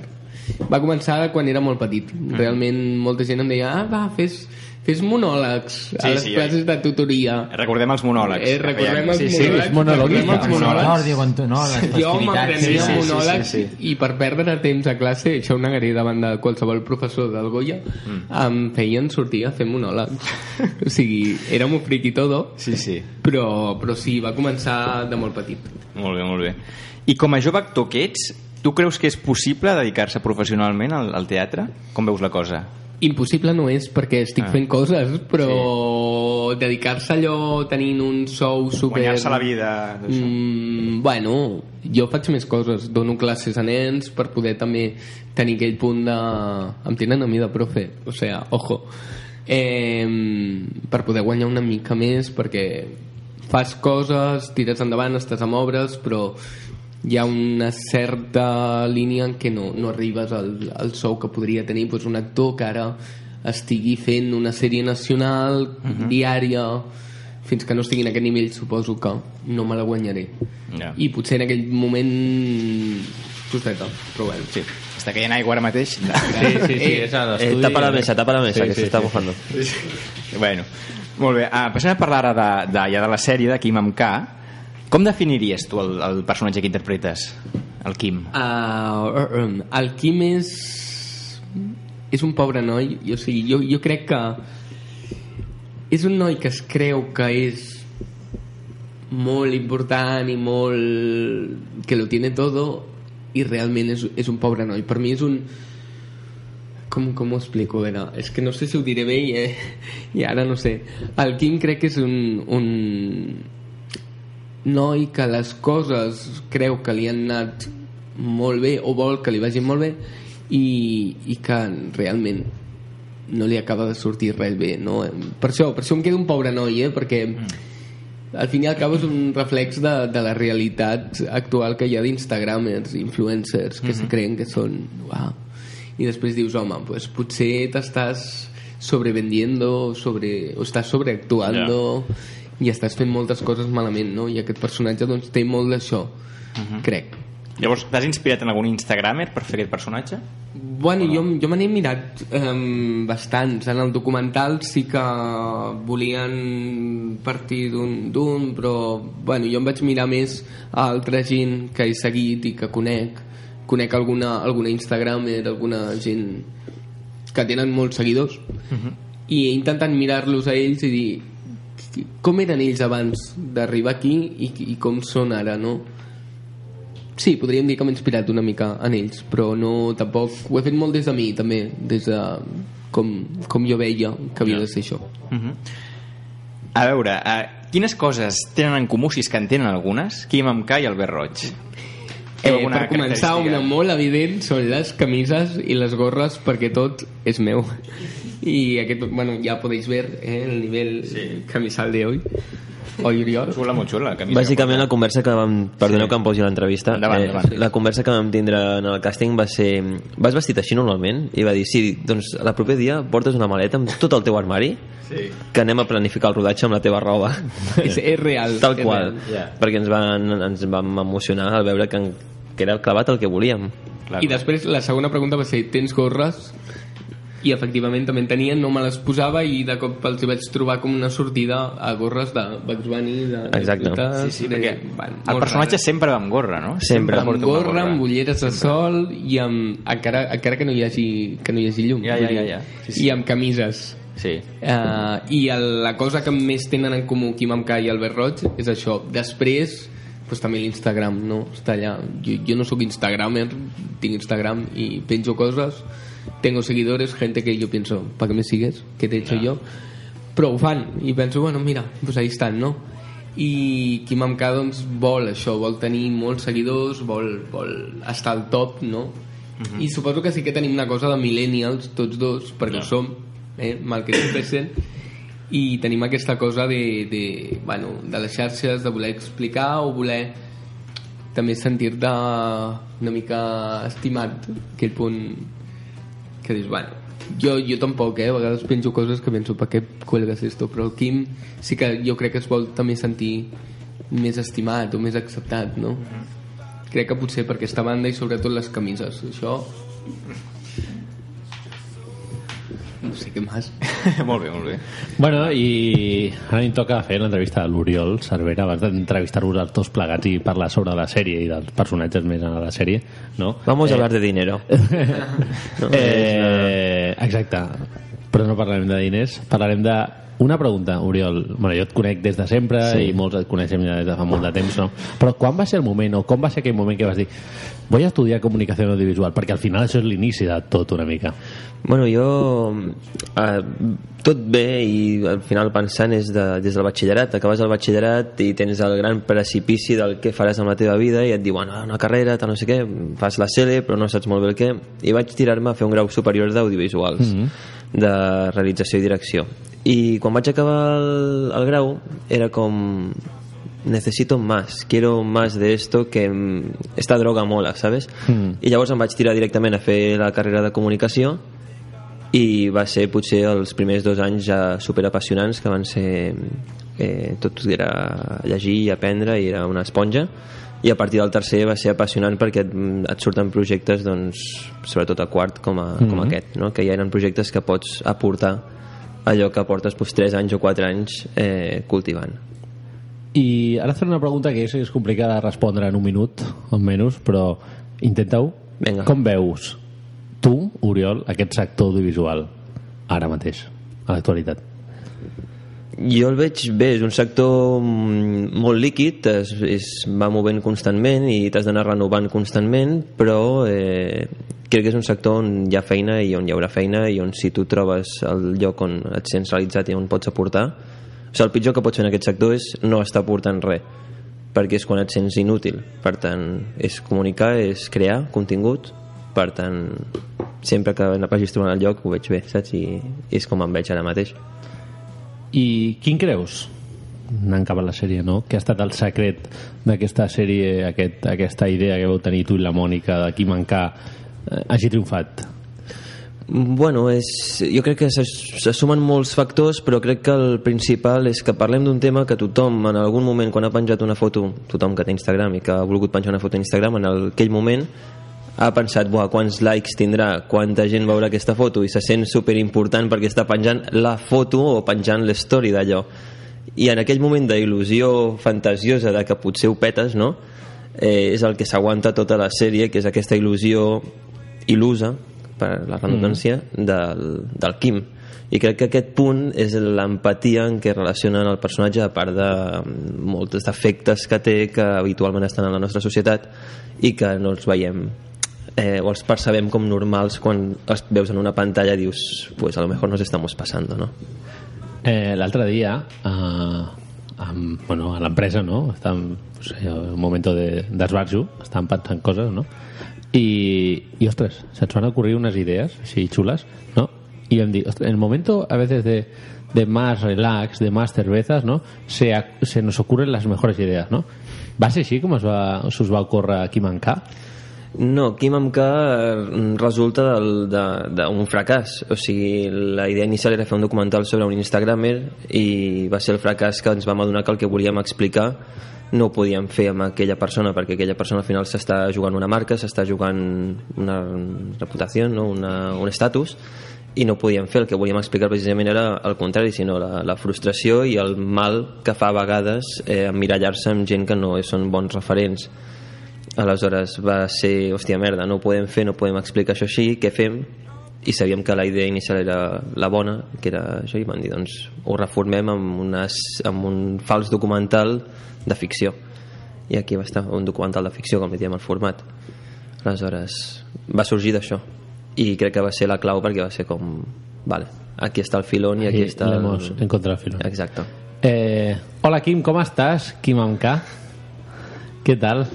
Va començar quan era molt petit. Realment molta gent em deia, ah, va, fes, fes monòlegs a Sí, les sí, classes de tutoria. Recordem els monòlegs. Eh, recordem els Sí, sí, monòlegs. monologuista. recordem els monòlegs. Tu, no, les Jo m'aprenia Sí, sí, sí, monòlegs sí, sí. i per perdre temps a classe, això ho negaré davant de qualsevol professor del Goya, Mm. em feien sortir a fer monòlegs. o sigui, era un friki todo, Sí, sí. però, però sí, va començar de molt petit. Molt bé, molt bé. I com a jove actor que ets, tu creus que és possible dedicar-se professionalment al, al teatre? Com veus la cosa? Impossible no és perquè estic Ah. fent coses, però dedicar-se a allò tenint un sou super... Guanyar-se la vida... Mm, bueno, jo faig més coses. Dono classes a nens per poder també tenir aquell punt de... Em tenen a mi de profe, o sea, ojo. Eh, per poder guanyar una mica més, perquè fas coses, tires endavant, estàs amb obres, però hi ha una certa línia en què no, no arribes al, al sou que podria tenir doncs, un actor que ara estigui fent una sèrie nacional, diària, fins que no estigui en aquest nivell suposo que no me la guanyaré. Ja. I potser en aquell moment justeta, però bueno. Sí. Està caient aigua ara mateix. Sí, sí, sí, és a Eh, l'estudi. tapa la mesa, tapa la mesa, Sí, que sí, s'està sí. mojando. bueno, molt bé. Ah, passem a parlar ara de, de, ja de la sèrie de Kim K. Com definiries tu el, el personatge que interpretes? El Kim. Uh, um, el Quim és és un pobre noi i, o sigui, jo, jo crec que és un noi que es creu que és molt important i molt que lo tiene todo i realment és, és un pobre noi per mi és un com, com ho explico? A veure, és que no sé si ho diré bé i, eh, i ara no sé el Quim crec que és un, un noi que les coses creu que li han anat molt bé o vol que li vagin molt bé i, i que realment no li acaba de sortir res bé no? per, això, per això em quedo un pobre noi eh? perquè al fin i al cabo és un reflex de, de la realitat actual que hi ha d'instagramers influencers que Mhm. se creen que són uau. i després dius home pues, potser t'estàs sobrevendiendo sobre, o estàs sobreactuando i estàs fent moltes coses malament no? i aquest personatge doncs, té molt d'això Mhm. crec Llavors, t'has inspirat en algun instagramer per fer aquest personatge? Bueno, jo, jo me n'he mirat um, bastants. En el documental sí que volien partir d'un, però bueno, jo em vaig mirar més a altra gent que he seguit i que conec. Conec alguna, alguna Instagramer, alguna gent que tenen molts seguidors i he intentat mirar-los a ells i dir com eren ells abans d'arribar aquí i, i com són ara, no? Sí, podríem dir que m'he inspirat una mica en ells, però no, tampoc... Ho he fet molt des de mi, també, des de com, com jo veia que havia de ser això. Mhm. A veure, uh, quines coses tenen en comú, si és que en tenen algunes, Quim amb K i Albert Roig? Eh, per començar, una molt evident són les camises i les gorres perquè tot és meu. I aquest, bueno, ja podeu ver eh, el nivell sí. camisal de hoy. Oi, Oriol? Xula, molt xula, la camisa. Bàsicament la conversa que vam... Perdoneu Sí. que em posi l'entrevista. Endavant, endavant. La conversa que vam tindre en el càsting va ser... Vas vestit així normalment? I va dir, sí, doncs el proper dia portes una maleta amb tot el teu armari Sí. que anem a planificar el rodatge amb la teva roba. És, és real. Tal és qual. real. Ja. Perquè ens, van, ens vam emocionar al veure que, que era clavat el que volíem. I després la segona pregunta va ser tens gorres? I efectivament també en tenien, no me les posava i de cop els hi vaig trobar com una sortida a gorres de Bugs Bunny, de... Exacte. de, Sí, sí, de, perquè bueno, el personatge rares. sempre va amb gorra, no? Sempre. amb porta una gorra, amb ulleres de sol i amb, encara, encara que no hi hagi, que no hi hagi llum. Ja, ja, ja, ja. Sí, sí. I amb camises. Sí. Uh, I el, la cosa que més tenen en comú Quim Amca i Albert Roig és això. Després, pues, també l'Instagram, no? Està allà. Jo, jo no sóc instagramer, tinc Instagram i penjo coses, tengo seguidores, gente que yo pienso, ¿para qué me sigues? ¿Qué te he hecho yo? Però ho fan, i penso, bueno, mira, pues ahí estan, no? I Quim Amca, doncs, vol això, vol tenir molts seguidors, vol, vol estar al top, no? Mhm. I suposo que sí que tenim una cosa de millennials, tots dos, perquè ho som, eh, mal que no pesen, i tenim aquesta cosa de, de, bueno, de les xarxes, de voler explicar o voler també sentir-te una mica estimat, aquell punt que dius, bueno, jo, jo tampoc, eh? A vegades penjo coses que penso, per què cuelgues esto? Però el Quim sí que jo crec que es vol també sentir més estimat o més acceptat, no? Crec que potser per aquesta banda i sobretot les camises. Això... No sé què més. molt bé, molt bé. Bueno, i ara em toca fer l'entrevista de l'Oriol Cervera abans d'entrevistar-vos els dos plegats i parlar sobre la sèrie i dels personatges més a la sèrie, no? Vamos a hablar de dinero. No, eh, exacte. Però no parlarem de diners, parlarem de una pregunta, Oriol. Bueno, jo et conec des de sempre Sí. i molts et coneixem ja des de fa molt de temps, no? Però quan va ser el moment, o com va ser aquell moment que vas dir a estudiar comunicació audiovisual? Perquè al final això és l'inici de tot una mica. Bueno, jo... Eh, tot bé i al final pensant és de, des del batxillerat. Acabes el batxillerat i tens el gran precipici del què faràs amb la teva vida i et diuen ah, una carrera, tal no sé què, fas la CELE però no saps molt bé el què. I vaig tirar-me a fer un grau superior d'audiovisuals, Mhm. de realització i direcció. I quan vaig acabar el, el grau era com necesito más, quiero más de esto que mm, esta droga mola, ¿sabes? Mm. I llavors em vaig tirar directament a fer la carrera de comunicació i va ser potser els primers dos anys ja superapassionants que van ser eh, tot era llegir i aprendre i era una esponja i a partir del tercer va ser apassionant perquè et, et surten projectes doncs, sobretot a quart com, a, com Mhm. aquest no? que ja eren projectes que pots aportar allò que portes doncs, 3 anys o 4 anys eh, cultivant I ara et faré una pregunta que és, és complicada de respondre en un minut, o menys, però intenta-ho. Com veus tu, Oriol, aquest sector audiovisual ara mateix, a l'actualitat? Jo el veig bé, és un sector mm, molt líquid, es, es va movent constantment i t'has d'anar renovant constantment, però eh, crec que és un sector on hi ha feina i on hi haurà feina i on si tu trobes el lloc on et sents realitzat i on pots aportar o sigui, el pitjor que pots fer en aquest sector és no estar aportant res perquè és quan et sents inútil per tant, és comunicar, és crear contingut per tant sempre que vagis trobant el lloc ho veig bé, saps? I, és com em veig ara mateix I quin creus, anant cap a la sèrie, no? que ha estat el secret d'aquesta sèrie, aquest, aquesta idea que vau tenir tu i la Mònica de qui mancar hagi triomfat? Bueno, és, jo crec que se, sumen molts factors, però crec que el principal és que parlem d'un tema que tothom, en algun moment, quan ha penjat una foto, tothom que té Instagram i que ha volgut penjar una foto a Instagram, en el- aquell moment ha pensat, buah, quants likes tindrà, quanta gent veurà aquesta foto, i se sent superimportant perquè està penjant la foto o penjant l'story d'allò. I en aquell moment d'il·lusió fantasiosa de que potser ho petes, no? Eh, és el que s'aguanta tota la sèrie, que és aquesta il·lusió il·lusa, per la redundància, mm. del, del Kim. I crec que aquest punt és l'empatia en què relacionen el personatge, a part de molts defectes que té que habitualment estan en la nostra societat i que no els veiem eh, o els percebem com normals quan els veus en una pantalla i dius, pues a lo mejor nos estamos pasando, ¿no? Eh, L'altre dia, eh, amb, bueno, a l'empresa, no? Estàvem, pues, en un moment de d'esbarjo, estàvem pensant coses, no? Y se'ns van ocurrir unes idees així xules, no? Y vam dir, ostres, en el momento a veces de, de más relax, de más cervezas, ¿no? Se, se nos ocurren las mejores ideas, ¿no? Va ser així com es va, us va ocórrer aquí mancar? No, Kim K eh, resulta d'un fracàs. O sigui, la idea inicial era fer un documental sobre un instagramer i va ser el fracàs que ens vam adonar que el que volíem explicar no ho podíem fer amb aquella persona perquè aquella persona al final s'està jugant una marca, s'està jugant una reputació, no? una, un estatus i no podíem fer, el que volíem explicar precisament era el contrari, sinó la, la frustració i el mal que fa a vegades eh, emmirallar-se amb gent que no són bons referents aleshores va ser, hòstia merda, no ho podem fer, no podem explicar això així, què fem? I sabíem que la idea inicial era la bona, que era això, i van dir, doncs ho reformem amb, unes, amb un fals documental de ficció. I aquí va estar, un documental de ficció, com li diem el format. Aleshores, va sorgir d'això. I crec que va ser la clau perquè va ser com, vale, aquí està el filón i aquí Aquí està... l'hemos encontrado el filón. Exacto. Eh, hola Kim, ¿cómo estás? Kim Amka. ¿Qué tal?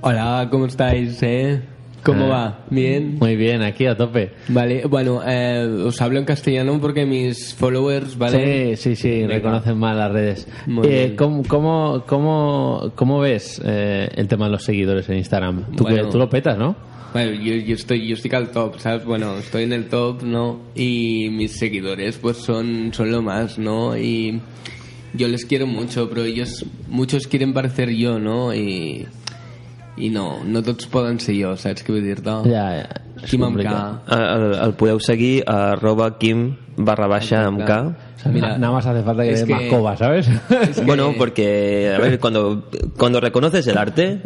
Hola, ¿cómo estáis? Eh? ¿Cómo Eh, va? ¿Bien? Muy bien, aquí a tope. Vale, bueno, eh, os hablo en castellano porque mis followers, ¿vale? Sí, sí, sí, Venga. reconocen mal las redes. Eh. ¿cómo, cómo, cómo, cómo ves eh, el tema de los seguidores en Instagram? Tú, Bueno. tú lo petas, ¿no? Bueno, yo, yo estoy yo estoy al top, ¿sabes? Bueno, estoy en el top, ¿no? Y mis seguidores pues son, son lo más, ¿no? Y yo les quiero mucho, pero ellos, muchos quieren parecer yo, ¿no? Y, y no, no tots poden ser jo, saps què vull dir-te? Ja, ja. Quim amb K. El, el podeu seguir a arroba kim barra baixa amb K. Mira, nada más hace falta que es des que- más coba, ¿sabes? Bueno, porque a ver, cuando, cuando reconoces el arte,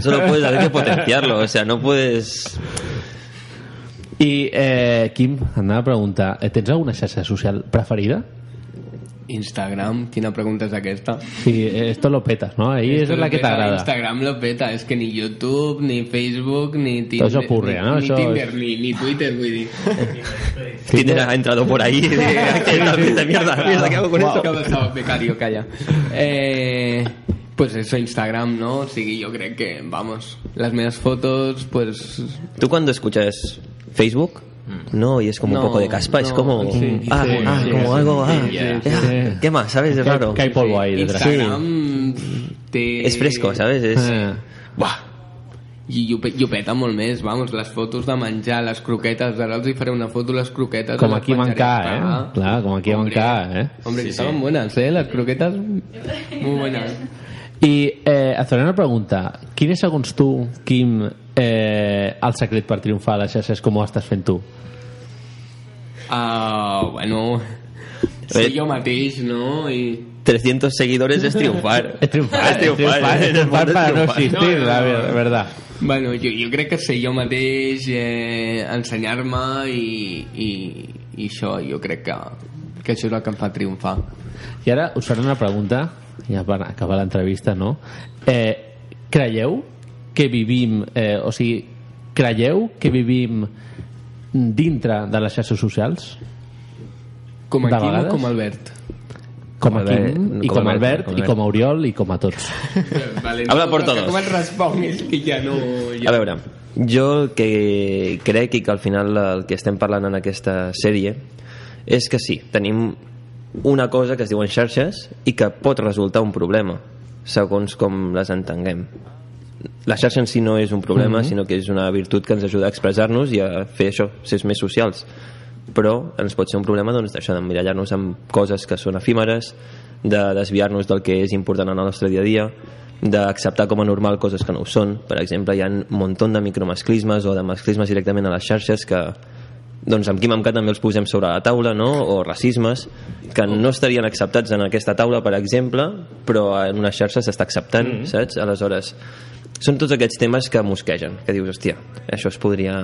solo puedes hacer que potenciarlo. O sea, no puedes. I, eh, Kim, anava a preguntar, eh, tens alguna xarxa social preferida? Instagram, quina pregunta és aquesta? Sí, esto lo petas, ¿no? Ahí Esto es la que te agrada. Instagram lo peta, és que ni YouTube, ni Facebook, ni Tinder, Eso ocurre, ni, ¿no? ni Eso Tinder, es- ni, ni Twitter, dir. Tinder ha entrado por ahí. de- de mierda, mierda, ¿qué hago con esto? Pensava, becario, calla. Eh, pues eso, Instagram, ¿no? O sigui, jo crec que, vamos, las meves fotos, pues... Tú cuando escuchas Facebook, no, y es como No, un poco de caspa, es no, como. sí, ah, sí, ah, sí, como sí, algo. sí, ah, sí, ah, sí. ¿Qué más? ¿Sabes? Es raro. que hay polvo ahí detrás. Té... Es fresco, ¿sabes? Es. Eh. Buah. I ho, pe- i ho peta molt més, vamos, les fotos de menjar, les croquetes, ara els hi faré una foto, les croquetes... Com les aquí penjaré manca, a eh? Instagram. Clar, com aquí manca, eh? Hombre, Sí, que sí. estaban buenas, ¿eh? Las croquetas, muy buenas. I eh, et faré una pregunta. Quin és, segons tu, Quim, eh, el secret per triomfar a les xarxes com ho estàs fent tu? Ah, bueno... Ser jo mateix, no? I... 300 seguidores es triunfar. Es triunfar, Es triunfar, es triunfar, es triunfar para no existir, la ver- verdad. Bueno, jo, jo crec que ser jo mateix, eh, ensenyar-me i, i, i això, jo crec que, que això és el que em fa triomfar. I ara us faré una pregunta, ja per acabar l'entrevista, no? Eh, creieu que vivim, eh, o sigui, creieu que vivim dintre de les xarxes socials? Com a Quim o com a Albert? Com a Albert, Quim, i com a Albert, i com a Oriol, i com a tots. Vale, Habla por todos. Com et responguis, que ja no... Ja... A veure, jo el que crec i que al final el que estem parlant en aquesta sèrie és que sí, tenim una cosa que es diuen xarxes i que pot resultar un problema segons com les entenguem. La xarxa en si no és un problema, Mhm. sinó que és una virtut que ens ajuda a expressar-nos i a fer això, ser més socials. Però ens pot ser un problema doncs, d'això d'emmirallar-nos amb coses que són efímeres de desviar-nos del que és important en el nostre dia a dia d'acceptar com a normal coses que no ho són. Per exemple hi ha un munt de micromasclismes o de masclismes directament a les xarxes que doncs amb Quim Amcat també els posem sobre la taula no? o racismes que no estarien acceptats en aquesta taula per exemple però en una xarxa s'està acceptant mm -hmm. saps? aleshores són tots aquests temes que mosquegen que dius, hòstia, això es podria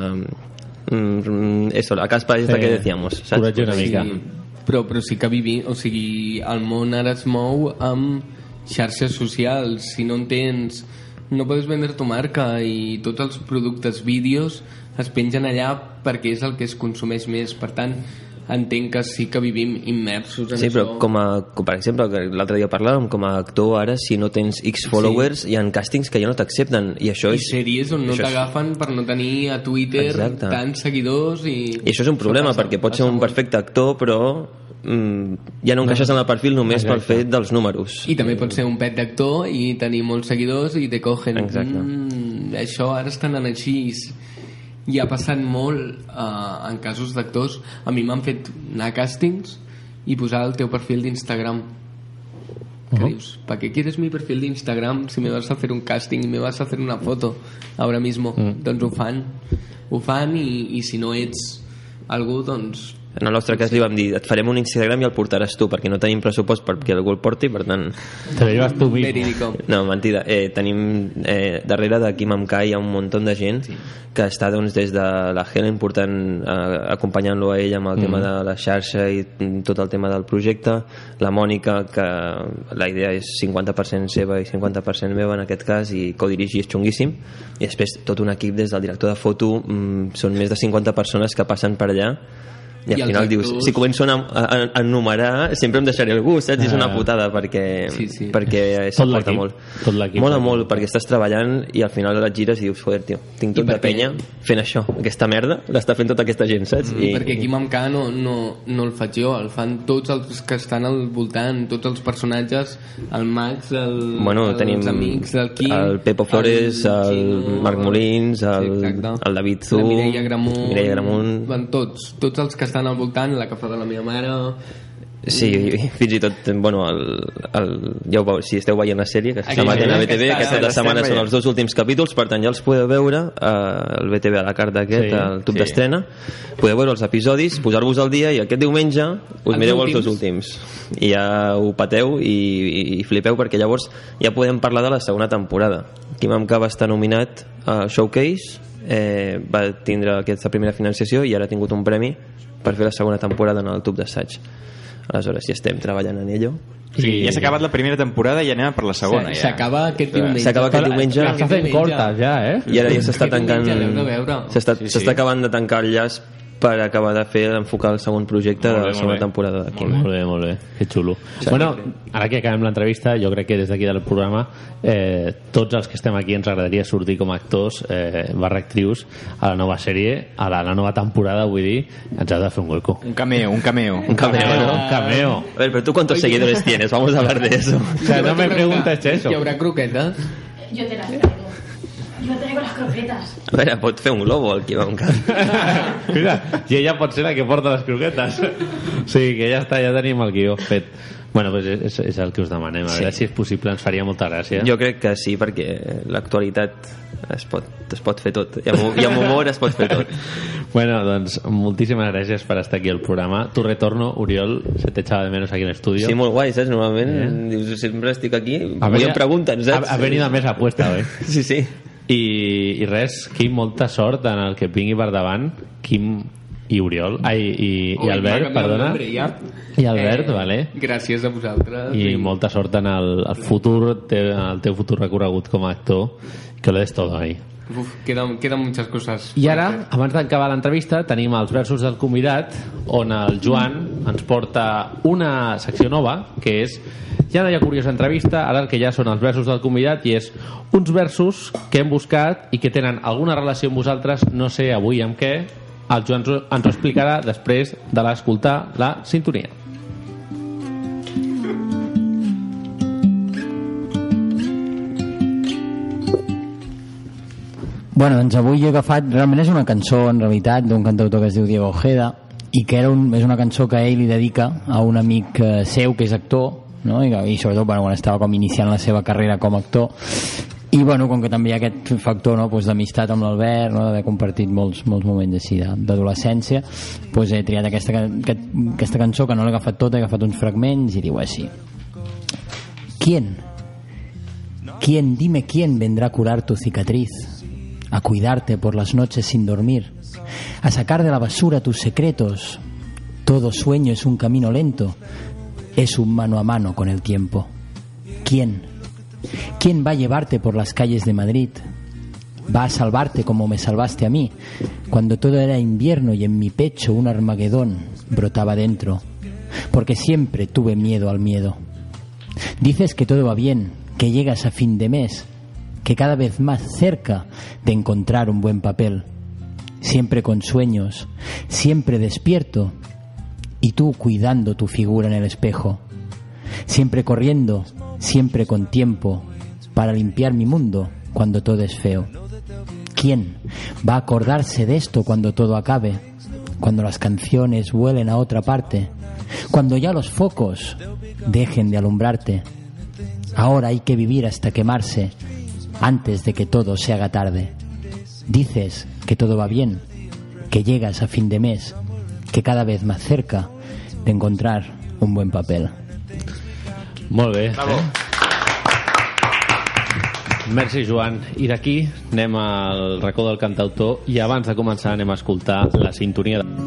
mm, eso, la caspa esta Sí. que decíamos saps? Corregir una mica. Sí, però, però sí que vivim, o sigui, el món ara es mou amb xarxes socials. Si no en tens, no pots vendre tu marca i tots els productes vídeos es pengen allà perquè és el que es consumeix més. Per tant, entenc que sí que vivim immersos en Sí, això. però com a, com per exemple, l'altre dia parlàvem, com a actor ara, si no tens X followers, hi ha càstings que ja no t'accepten, i això I és... sèries on no això és- t'agafen per no tenir a Twitter Exacte. tants seguidors i... I això és un problema, passa- perquè pot ser un perfecte actor, però mm, ja no encaixes en el perfil només pel Exacte. fet dels números. I també pot ser un pet d'actor i tenir molts seguidors i te cogen. Exacte. Mm, això ara estan anant així. I ha passat molt uh, en casos d'actors. A mi m'han fet anar a càstings i posar el teu perfil d'Instagram. Que Uh-huh. dius, ¿para qué quieres mi perfil de Instagram si me vas a hacer un casting y me vas a hacer una foto ahora mismo? Mm. Doncs ho fan. Ho fan i, i si no ets algú, doncs En el nostre cas li vam dir, et farem un Instagram i el portaràs tu, perquè no tenim pressupost perquè algú el porti, per tant... Te lo llevas tú mismo. Verídico. No, mentida. Eh, tenim eh, darrere de Kim Amkai hi ha un munt de gent sí. que està doncs, des de la Helen portant, eh, acompanyant-lo a ell amb el Mm. tema de la xarxa i tot el tema del projecte la Mònica que la idea és 50% seva i 50% meva en aquest cas i co-dirigir és xunguíssim i després tot un equip des del director de foto mm, són més de 50 persones que passen per allà i al I els final dius, si començo a, a, a enumerar sempre em deixaré algú, saps? I és una Ah. putada perquè, Sí, sí. perquè s'aporta molt Tot l'equip. mola molt perquè estàs treballant i al final et gires i dius, joder, tio, tinc tot de perquè- penya fent això, aquesta merda l'està fent tota aquesta gent, saps? I... Perquè aquí Mamcà no, no, no el faig jo, el fan tots els que estan al voltant, tots els personatges, el Max, el, bueno, els tenim amics, el Quim, el Pepo Flores, el, Chino, Marc Molins, el, Sí, exacte. el David Zu, la Mireia Gramunt, Mireia Gramunt. Van tots, tots els que estan al voltant, la que fa de la meva mare... Sí, i fins i tot, bueno, el, el, ja ho veu, si esteu veient la sèrie, que Aquí, s'emet a que BTV, està- aquesta setmana són els dos últims capítols, per tant ja els podeu veure eh, el BTV a la carta aquest, Sí, el tub sí. d'estrena, podeu veure els episodis, posar-vos al dia i aquest diumenge us Els mireu els dos últims. últims i ja ho pateu i, i, i flipeu perquè llavors ja podem parlar de la segona temporada. Kim Amka va estar nominat a Showcase, eh, va tindre aquesta primera financiació i ara ha tingut un premi per fer la segona temporada en el tub d'assaig. Aleshores, ja estem treballant en ello. O sigui, ja s'ha acabat la primera temporada i anem a per la segona. ja. S'acaba aquest diumenge. S'acaba aquest diumenge. Està fent cortes ja, eh? I ara ja s'està tancant... S'està Sí, sí. s'està acabant de tancar el llaç per acabar de fer enfocar el segon projecte Molt de bé, la segona molt bé. temporada d'aquí. Molt bé, molt bé. Que xulo. Bueno, ara que acabem l'entrevista, jo crec que des d'aquí del programa eh, tots els que estem aquí ens agradaria sortir com a actors eh, barra actrius a la nova sèrie, a la, la nova temporada, vull dir, ens ha de fer un hueco. Un cameo, un cameo. Un cameo, ¿no? Un cameo. A ver, pero tú cuántos seguidores tienes? Vamos a hablar de eso. O sea, no me preguntes eso. Hi haurà croquetes? Yo te las traigo. Yo traigo las croquetas. A veure, pot fer un globo el Amcat. Mira, i ella pot ser la que porta les croquetes. Sí, que ja està, ja tenim el guió fet. Bueno, pues és, és el que us demanem. A veure Sí. si és possible, ens faria molta gràcia. Jo crec que sí, perquè l'actualitat es pot, es pot fer tot. I amb, I amb humor es pot fer tot. Bueno, doncs moltíssimes gràcies per estar aquí al programa. Tu retorno, Oriol, se te echaba de menos aquí en el estudio. Sí, molt guai, saps? Normalment dius, sempre estic aquí, A avui em pregunten, saps? Ha, ha venido a més apuesta, oi? Sí, sí. I, I res, Quim, molta sort en el que vingui per davant. Quim i Oriol. Ai, i, i Ui, Albert, canviat el perdona. nombre, ja. I Albert, Eh, vale. Gràcies a vosaltres. I molta sort en el, el futur, te, en el teu futur recorregut com a actor. Que lo des todo ahí. Uf, quedan, quedan muchas cosas. I ara, abans d'acabar l'entrevista, tenim els versos del convidat, on el Joan ens porta una secció nova, que és ja ha curiosa entrevista, ara el que ja són els versos del convidat i és uns versos que hem buscat i que tenen alguna relació amb vosaltres, no sé avui amb què, el Joan ens ho explicarà després de l'escoltar la sintonia. Bueno, doncs avui he agafat, realment és una cançó en realitat d'un cantautor que es diu Diego Ojeda i que era un, és una cançó que ell li dedica a un amic eh, seu que és actor no? I, i sobretot bueno, quan estava com iniciant la seva carrera com a actor i bueno, com que també hi ha aquest factor no, pues, d'amistat amb l'Albert, no, d'haver compartit molts, molts moments així d'adolescència pues, he triat aquesta, aquest, aquesta cançó que no l'he agafat tota, he agafat uns fragments i diu així ¿Quién? ¿Quién, dime quién vendrá a curar tu cicatriz? A cuidarte por las noches sin dormir, a sacar de la basura tus secretos. Todo sueño es un camino lento, es un mano a mano con el tiempo. ¿Quién? ¿Quién va a llevarte por las calles de Madrid? Va a salvarte como me salvaste a mí, cuando todo era invierno y en mi pecho un armagedón brotaba dentro, porque siempre tuve miedo al miedo. Dices que todo va bien, que llegas a fin de mes, que cada vez más cerca de encontrar un buen papel, siempre con sueños, siempre despierto, y tú cuidando tu figura en el espejo, siempre corriendo, siempre con tiempo, para limpiar mi mundo cuando todo es feo. ¿Quién va a acordarse de esto cuando todo acabe? Cuando las canciones vuelen a otra parte, cuando ya los focos dejen de alumbrarte. Ahora hay que vivir hasta quemarse antes de que todo se haga tarde. Dices que todo va bien, que llegas a fin de mes, que cada vez más cerca de encontrar un buen papel. Molt bé. Eh? Merci, Joan. I d'aquí anem al racó del cantautor i abans de començar anem a escoltar la sintonia de...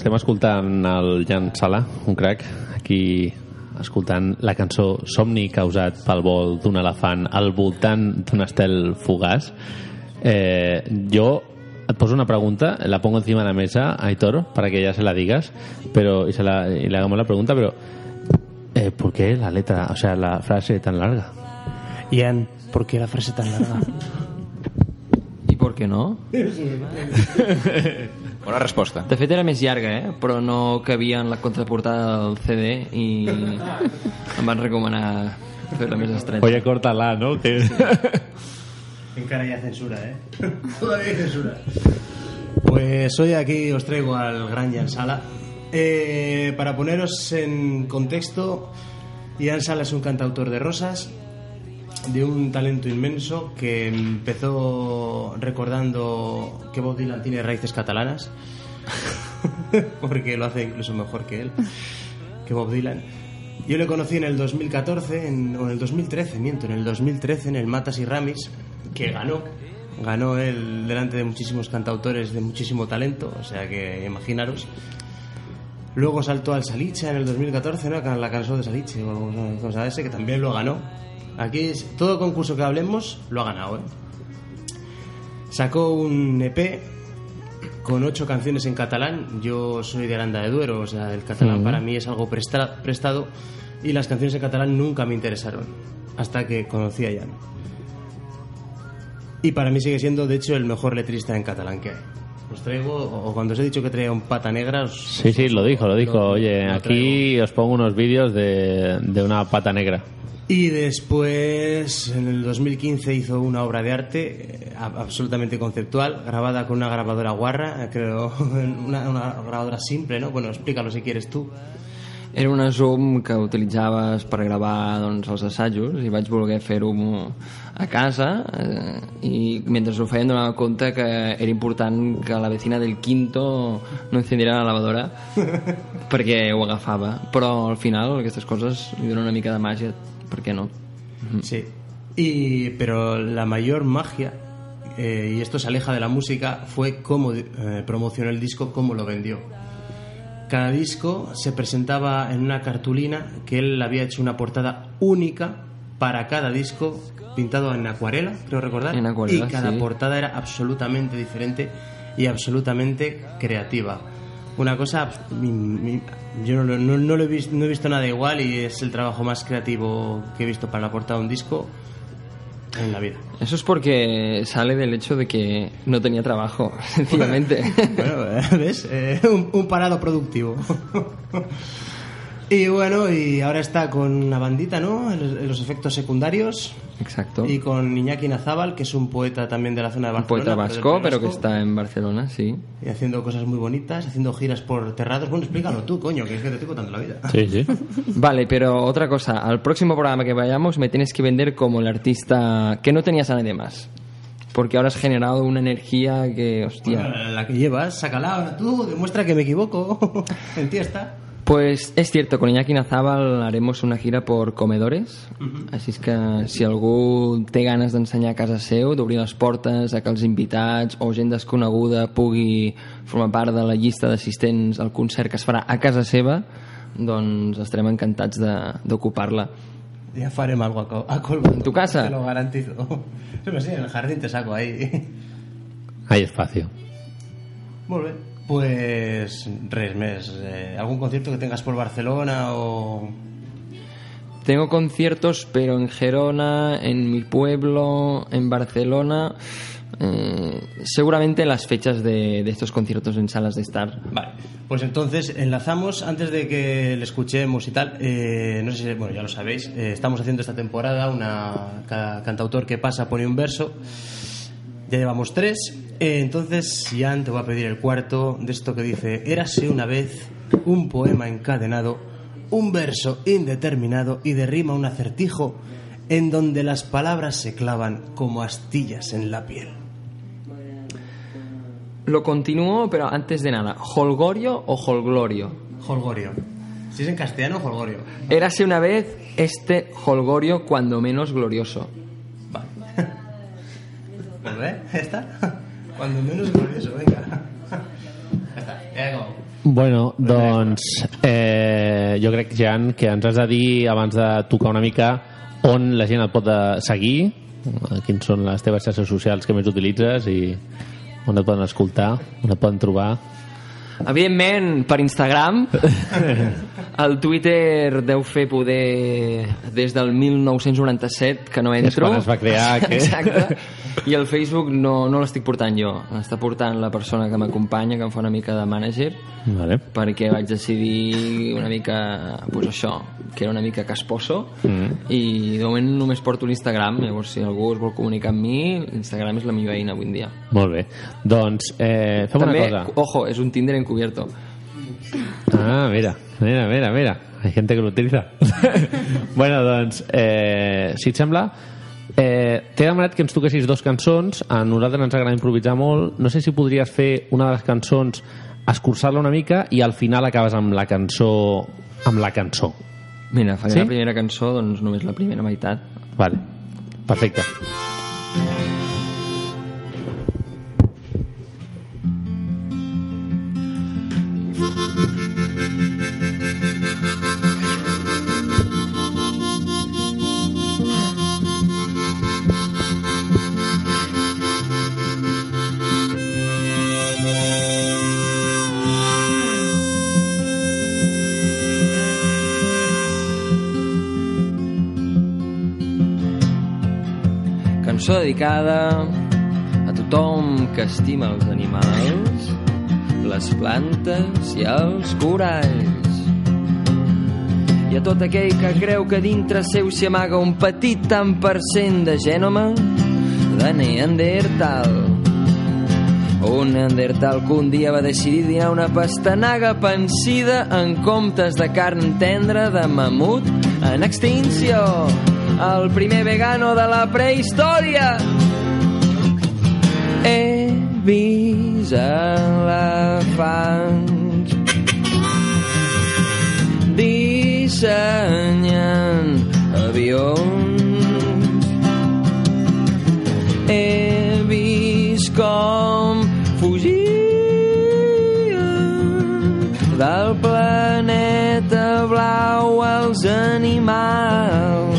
estem escoltant el Jan Sala, un crac, aquí escoltant la cançó Somni causat pel vol d'un elefant al voltant d'un estel fugaç. Eh, jo et poso una pregunta, la pongo encima de la mesa, Aitor, para que ya se la digas, pero y, se la, y le hagamos la pregunta, pero eh, ¿por qué la letra, o sea, la frase tan larga? Ian, ¿por qué la frase tan larga? I per què no? Bona resposta. De fet era més llarga, eh? però no cabia en la contraportada del CD i em van recomanar fer-la més estreta. Oye, córtala, ¿no? Que... Encara hay censura, ¿eh? Todavía hay censura. Pues hoy aquí os traigo al gran Jan Sala. Eh, para poneros en contexto, Jan Sala es un cantautor de rosas, de un talento inmenso que empezó recordando que Bob Dylan tiene raíces catalanas, porque lo hace incluso mejor que él, que Bob Dylan. Yo le conocí en el 2014, en- o en el 2013, miento, en el 2013 en el Matas y Ramis, que ganó. Ganó él delante de muchísimos cantautores de muchísimo talento, o sea que imaginaros. Luego saltó al Saliche en el 2014, ¿no? La canción de Saliche o cosa ese, que también lo ganó. Aquí es- todo concurso que hablemos lo ha ganado, ¿eh? Sacó un EP con ocho canciones en catalán. Yo soy de Aranda de Duero, o sea, el catalán para mí es algo presta- prestado y las canciones en catalán nunca me interesaron hasta que conocí a Jan. Y para mí sigue siendo, de hecho, el mejor letrista en catalán que hay. Os traigo, o cuando os he dicho que traía un pata negra, os- Sí, sí, lo dijo, lo dijo. Oye, lo aquí os pongo unos vídeos de, de una pata negra. Y después, en el 2015, hizo una obra de arte eh, absolutamente conceptual, grabada con una grabadora guarra, eh, creo, una, una grabadora simple, ¿no? Bueno, explícalo si quieres tú. era una Zoom que utilitzaves per gravar doncs, els assajos i vaig voler fer-ho a casa eh, i mentre ho feien donava compte que era important que la vecina del quinto no encendiera la lavadora perquè ho agafava però al final aquestes coses li donen una mica de màgia per què no? Sí. Y, pero la mayor magia, eh, y esto se aleja de la música, fue cómo eh, promocionó el disco, cómo lo vendió. Cada disco se presentaba en una cartulina que él había hecho una portada única para cada disco, pintado en acuarela, creo recordar. En acuarela, y cada sí. portada era absolutamente diferente y absolutamente creativa. Una cosa, mi- mi- yo no, no- no lo he visto, no he visto nada igual y es el trabajo más creativo que he visto para la portada de un disco en la vida. Eso es porque sale del hecho de que no tenía trabajo, sencillamente. Bueno, ¿ves? Eh, un, un parado productivo. y bueno, y ahora está con una bandita, ¿no? En los- efectos secundarios. Exacto. Y con Iñaki Nazábal, que es un poeta también de la zona de Un Barcelona. poeta pero del vasco, pero que está en Barcelona, sí. Y haciendo cosas muy bonitas, haciendo giras por terrados. Bueno, explícalo tú, coño, que es que te estoy contando la vida. Sí, sí. Vale, pero otra cosa, al próximo programa que vayamos me tienes que vender como el artista que no tenías a nadie más. Porque ahora has generado una energía que, hostia. Bueno, la que llevas, sácala ahora tú, demuestra que me equivoco. en ti está. Pues és cierto, con Iñaki Nazábal haremos una gira por comedores, així és que si algú té ganes d'ensenyar a casa seu, d'obrir les portes a que els invitats o gent desconeguda pugui formar part de la llista d'assistents al concert que es farà a casa seva, doncs estarem encantats de- d'ocupar-la. Ya farem algo a, co- a colmo. ¿En tu casa? Te lo garantizo. Pero sí, en el jardín te saco ahí. Hay espacio. Molt bé. Pues res més. Eh, ¿Algún concierto que tengas por Barcelona o...? Tengo conciertos, pero en Gerona, en mi pueblo, en Barcelona, eh, seguramente en las fechas de, de estos conciertos en salas de estar. Vale. Pues entonces enlazamos, antes de que le escuchemos y tal, eh, no sé si, bueno, ya lo sabéis, eh, estamos haciendo esta temporada una cada cantautor que pasa pone un verso. Ya llevamos tres. Eh, entonces, Jan, te voy a pedir el cuarto de esto que dice: Érase una vez un poema encadenado, un verso indeterminado y de rima un acertijo en donde las palabras se clavan como astillas en la piel. Lo continúo, pero antes de nada, ¿Holgorio o Holglorio? Holgorio. Si es en castellano, Holgorio. Érase una vez este Holgorio cuando menos glorioso. Ja està. Cuando menos glorioso, venga. Bueno, doncs eh, jo crec, Jan, que ens has de dir abans de tocar una mica on la gent et pot eh, seguir, eh, quins són les teves xarxes socials que més utilitzes i on et poden escoltar, on et poden trobar. Evidentment, per Instagram. El Twitter deu fer poder des del 1997 que no entro. quan es va crear, que- Exacte. I el Facebook no, no l'estic portant jo. L'està portant la persona que m'acompanya, que em fa una mica de mànager, Vale. perquè vaig decidir una mica, pues això, que era una mica casposo, Mm. i de moment només porto l'Instagram, llavors si algú es vol comunicar amb mi, l'Instagram és la millor eina avui en dia. Molt bé. Doncs eh, fem També, una cosa. ojo, és un Tinder encubierto. Ah, mira, mira, mira, mira. Hay gente que lo utiliza. bueno, doncs, eh, si et sembla, eh, t'he demanat que ens toquessis dos cançons. A nosaltres ens agrada improvisar molt. No sé si podries fer una de les cançons, escurçar-la una mica i al final acabes amb la cançó amb la cançó. Mira, faré Sí? la primera cançó, doncs només la primera meitat. Vale, perfecte. Cançó dedicada a tothom que estima els animals, les plantes i els coralls. I a tot aquell que creu que dintre seu s'hi amaga un petit tant per cent de gènome de Neandertal. Un neandertal que un dia va decidir dinar una pastanaga pensida en comptes de carn tendra de mamut en extinció. El primer vegano de la prehistòria. He vist elefants dissenyant avions. He vist com fugien del planeta blau els animals.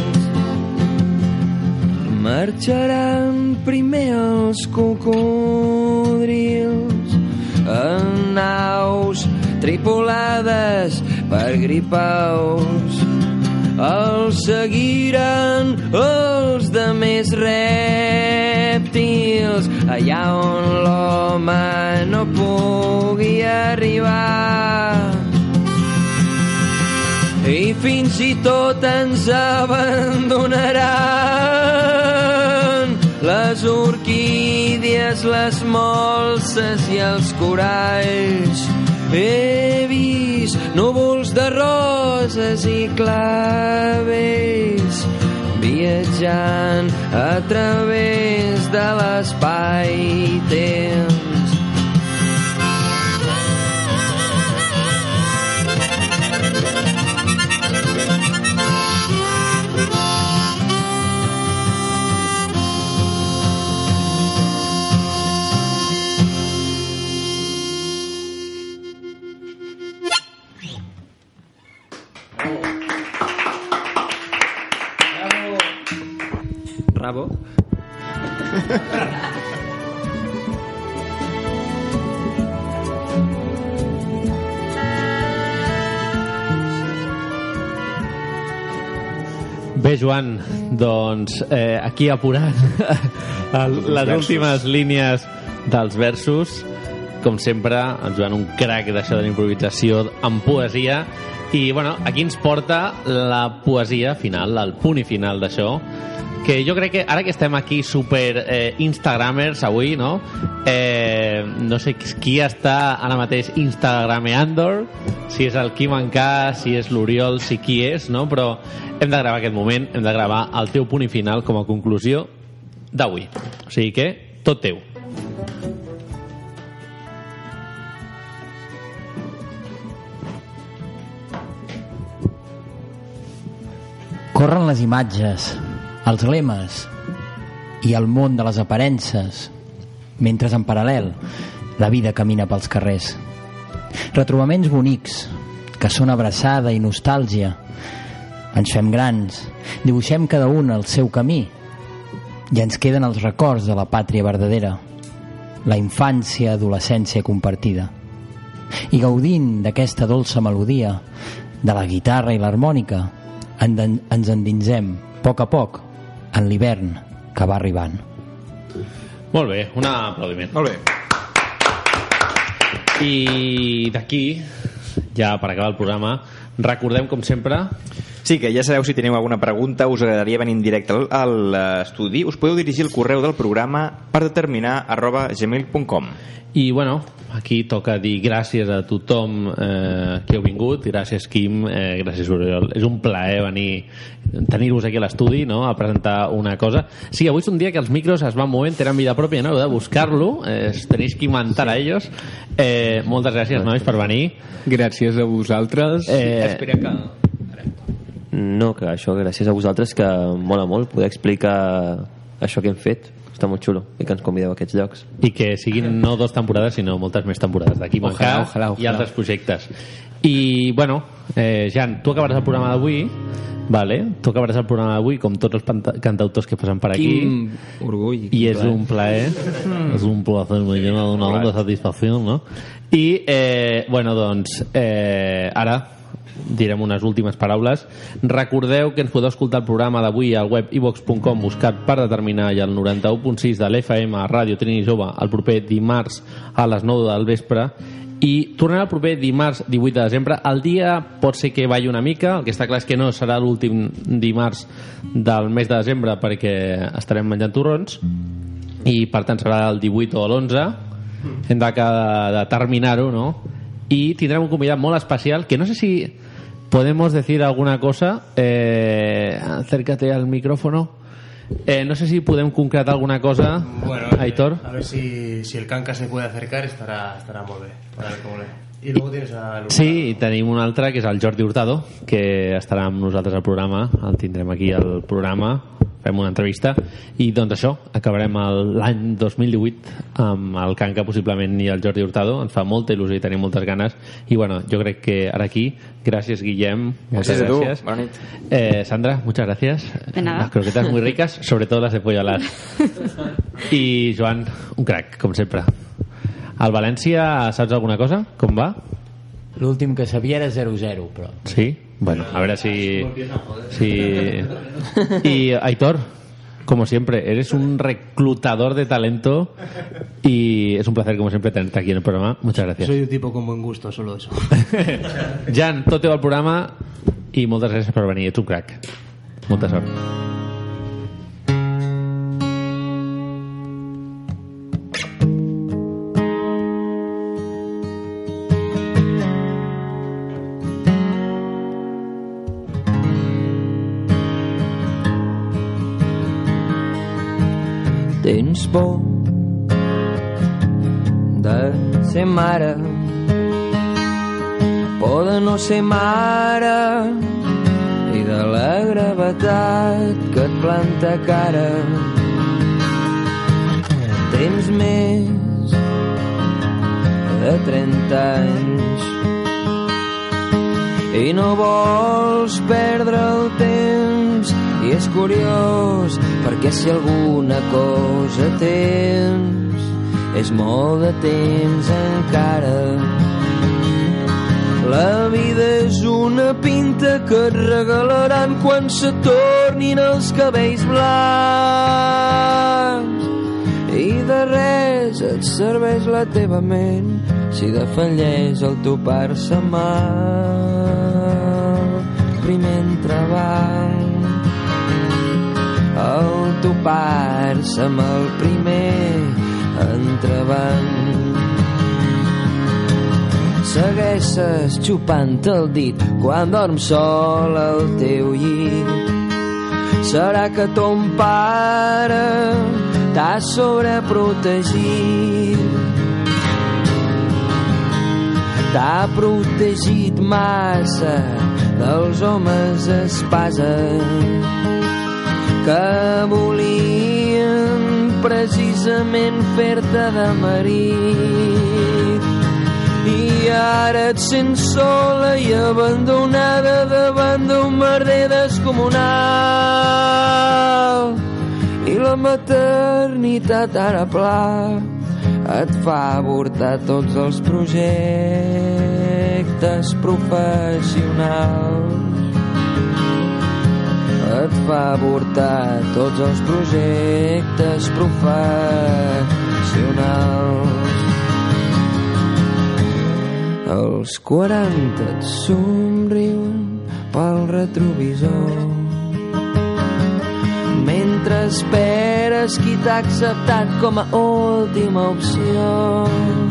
Marxaran primer els cocodrils en naus tripulades per gripaus. Els seguiran els de més rèptils allà on l'home no pugui arribar. I fins i tot ens abandonaran les orquídies, les molses i els coralls. He vist núvols de roses i clavells viatjant a través de l'espai-temps. Joan, doncs eh, aquí apurant el, les versos. últimes línies dels versos. Com sempre, en Joan, un crac d'això de la improvisació amb poesia. I, bueno, aquí ens porta la poesia final, el punt i final d'això, que jo crec que ara que estem aquí super eh, instagramers avui, no? Eh, no sé qui està ara mateix instagrameando, si és el Quim Encà, si és l'Oriol, si qui és, no? Però hem de gravar aquest moment, hem de gravar el teu punt i final com a conclusió d'avui. O sigui que, tot teu. Corren les imatges, els lemes i el món de les aparences, mentre en paral·lel la vida camina pels carrers. Retrobaments bonics, que són abraçada i nostàlgia. Ens fem grans, dibuixem cada un el seu camí i ens queden els records de la pàtria verdadera, la infància, adolescència compartida. I gaudint d'aquesta dolça melodia, de la guitarra i l'harmònica, en- ens endinsem, a poc a poc, en l'hivern que va arribant. Molt bé, un aplaudiment. Molt bé. I d'aquí, ja per acabar el programa, recordem, com sempre... Sí, que ja sabeu si teniu alguna pregunta, us agradaria venir en directe al- a l'estudi, us podeu dirigir al correu del programa per determinar arroba gmail.com. I, bueno, aquí toca dir gràcies a tothom eh, que heu vingut, gràcies Quim, eh, gràcies Oriol. És un plaer venir, tenir-vos aquí a l'estudi, no?, a presentar una cosa. Sí, avui és un dia que els micros es van movent, tenen vida pròpia, no?, heu de buscar-lo, eh, tenéis que inventar a ellos. Eh, moltes gràcies, nois, per venir. Gràcies a vosaltres. Eh, Espera que... No, que això, gràcies a vosaltres, que mola molt poder explicar això que hem fet. Està molt xulo i que ens convideu a aquests llocs. i que siguin no dos temporades sinó moltes més temporades d'aquí Ojalà, Moncà ojalà, i altres projectes i bueno, eh, Jan, tu acabaràs el programa d'avui vale? tu acabaràs el programa d'avui com tots els cantautors que passen per aquí Quin orgull. i és un plaer Mm. és un placer me llena d'una honda satisfacció no? i eh, bueno doncs eh, ara direm unes últimes paraules. Recordeu que ens podeu escoltar el programa d'avui al web ivox.com buscat per determinar i el 91.6 de l'FM a Ràdio Trini Jove el proper dimarts a les 9 del vespre. I tornarà el proper dimarts 18 de desembre el dia pot ser que balli una mica. El que està clar és que no serà l'últim dimarts del mes de desembre perquè estarem menjant torrons i per tant serà el 18 o l'11 hem de, de, de terminar-ho, no? I tindrem un convidat molt especial que no sé si podemos decir alguna cosa. Eh, acércate al micrófono. Eh, no sé si podem concretar alguna cosa, Bueno, Aitor. A ver si, si el canca se puede acercar, estarà, estarà molt bé. A veure com. I luego tienes a. Sí, i tenim un altre que és el Jordi Hurtado, que estarà amb nosaltres al programa, el tindrem aquí al programa, fem una entrevista, i doncs això, acabarem el- l'any 2018 amb el Canca possiblement i el Jordi Hurtado, ens fa molta il·lusió i tenim moltes ganes, i bueno, jo crec que ara aquí, gràcies Guillem, moltes Gràcies a tu, gràcies. bona nit. Eh, Sandra, muchas gracias. De nada. Las croquetas muy ricas, sobre todo las de pollo. I Joan, un crac, com sempre. Al València, saps alguna cosa? Com va? L'últim que sabia era 0-0, però... Sí? Bueno, a ver si... si... Y Aitor, como siempre, eres un reclutador de talento y es un placer, como siempre, tenerte aquí en el programa. Muchas gracias. Soy un tipo con buen gusto, solo eso. Jan, tot teu al programa i moltes gràcies per venir. Ets un crac. Molta sort. Por de ser mare. Por de no ser mare i de la gravetat que et planta cara. Tens més de 30 anys i no vols perdre el temps i és curiós perquè si alguna cosa tens és molt de temps encara. La vida és una pinta que et regalaran quan se tornin els cabells blancs. I de res et serveix la teva ment si defalleix el topar-se el primer entrebanc el topar-se amb el primer entrebanc. Segueixes xupant el dit quan dorms sol al teu llit. Serà que ton pare t'ha sobreprotegit. T'ha protegit massa dels homes espasa que volien precisament fer-te de marit. I ara et sents sola i abandonada davant d'un merder descomunal. I la maternitat ara pla et fa avortar tots els projectes professionals et fa avortar tots els projectes professionals els 40 et somriuen pel retrovisor. Mentre esperes qui t'ha acceptat com a última opció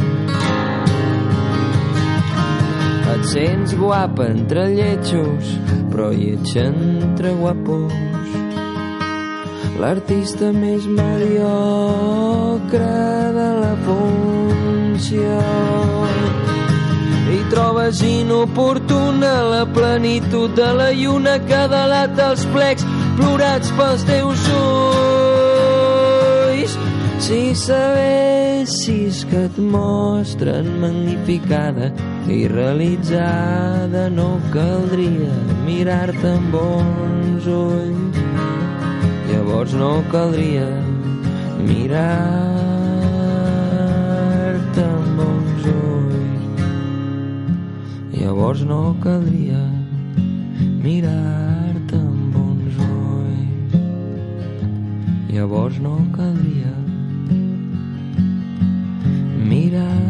et sents guapa entre lletjos però lleig entre guapos. L'artista més mediocre de la funció i trobes inoportuna la plenitud de la lluna que delata els plecs plorats pels teus ulls. Si sabessis que et mostren magnificada i realitzada no caldria mirar-te amb bons ulls. Llavors no caldria mirar-te amb bons ulls. Llavors no caldria mirar-te amb bons ulls. Llavors no caldria mirar-te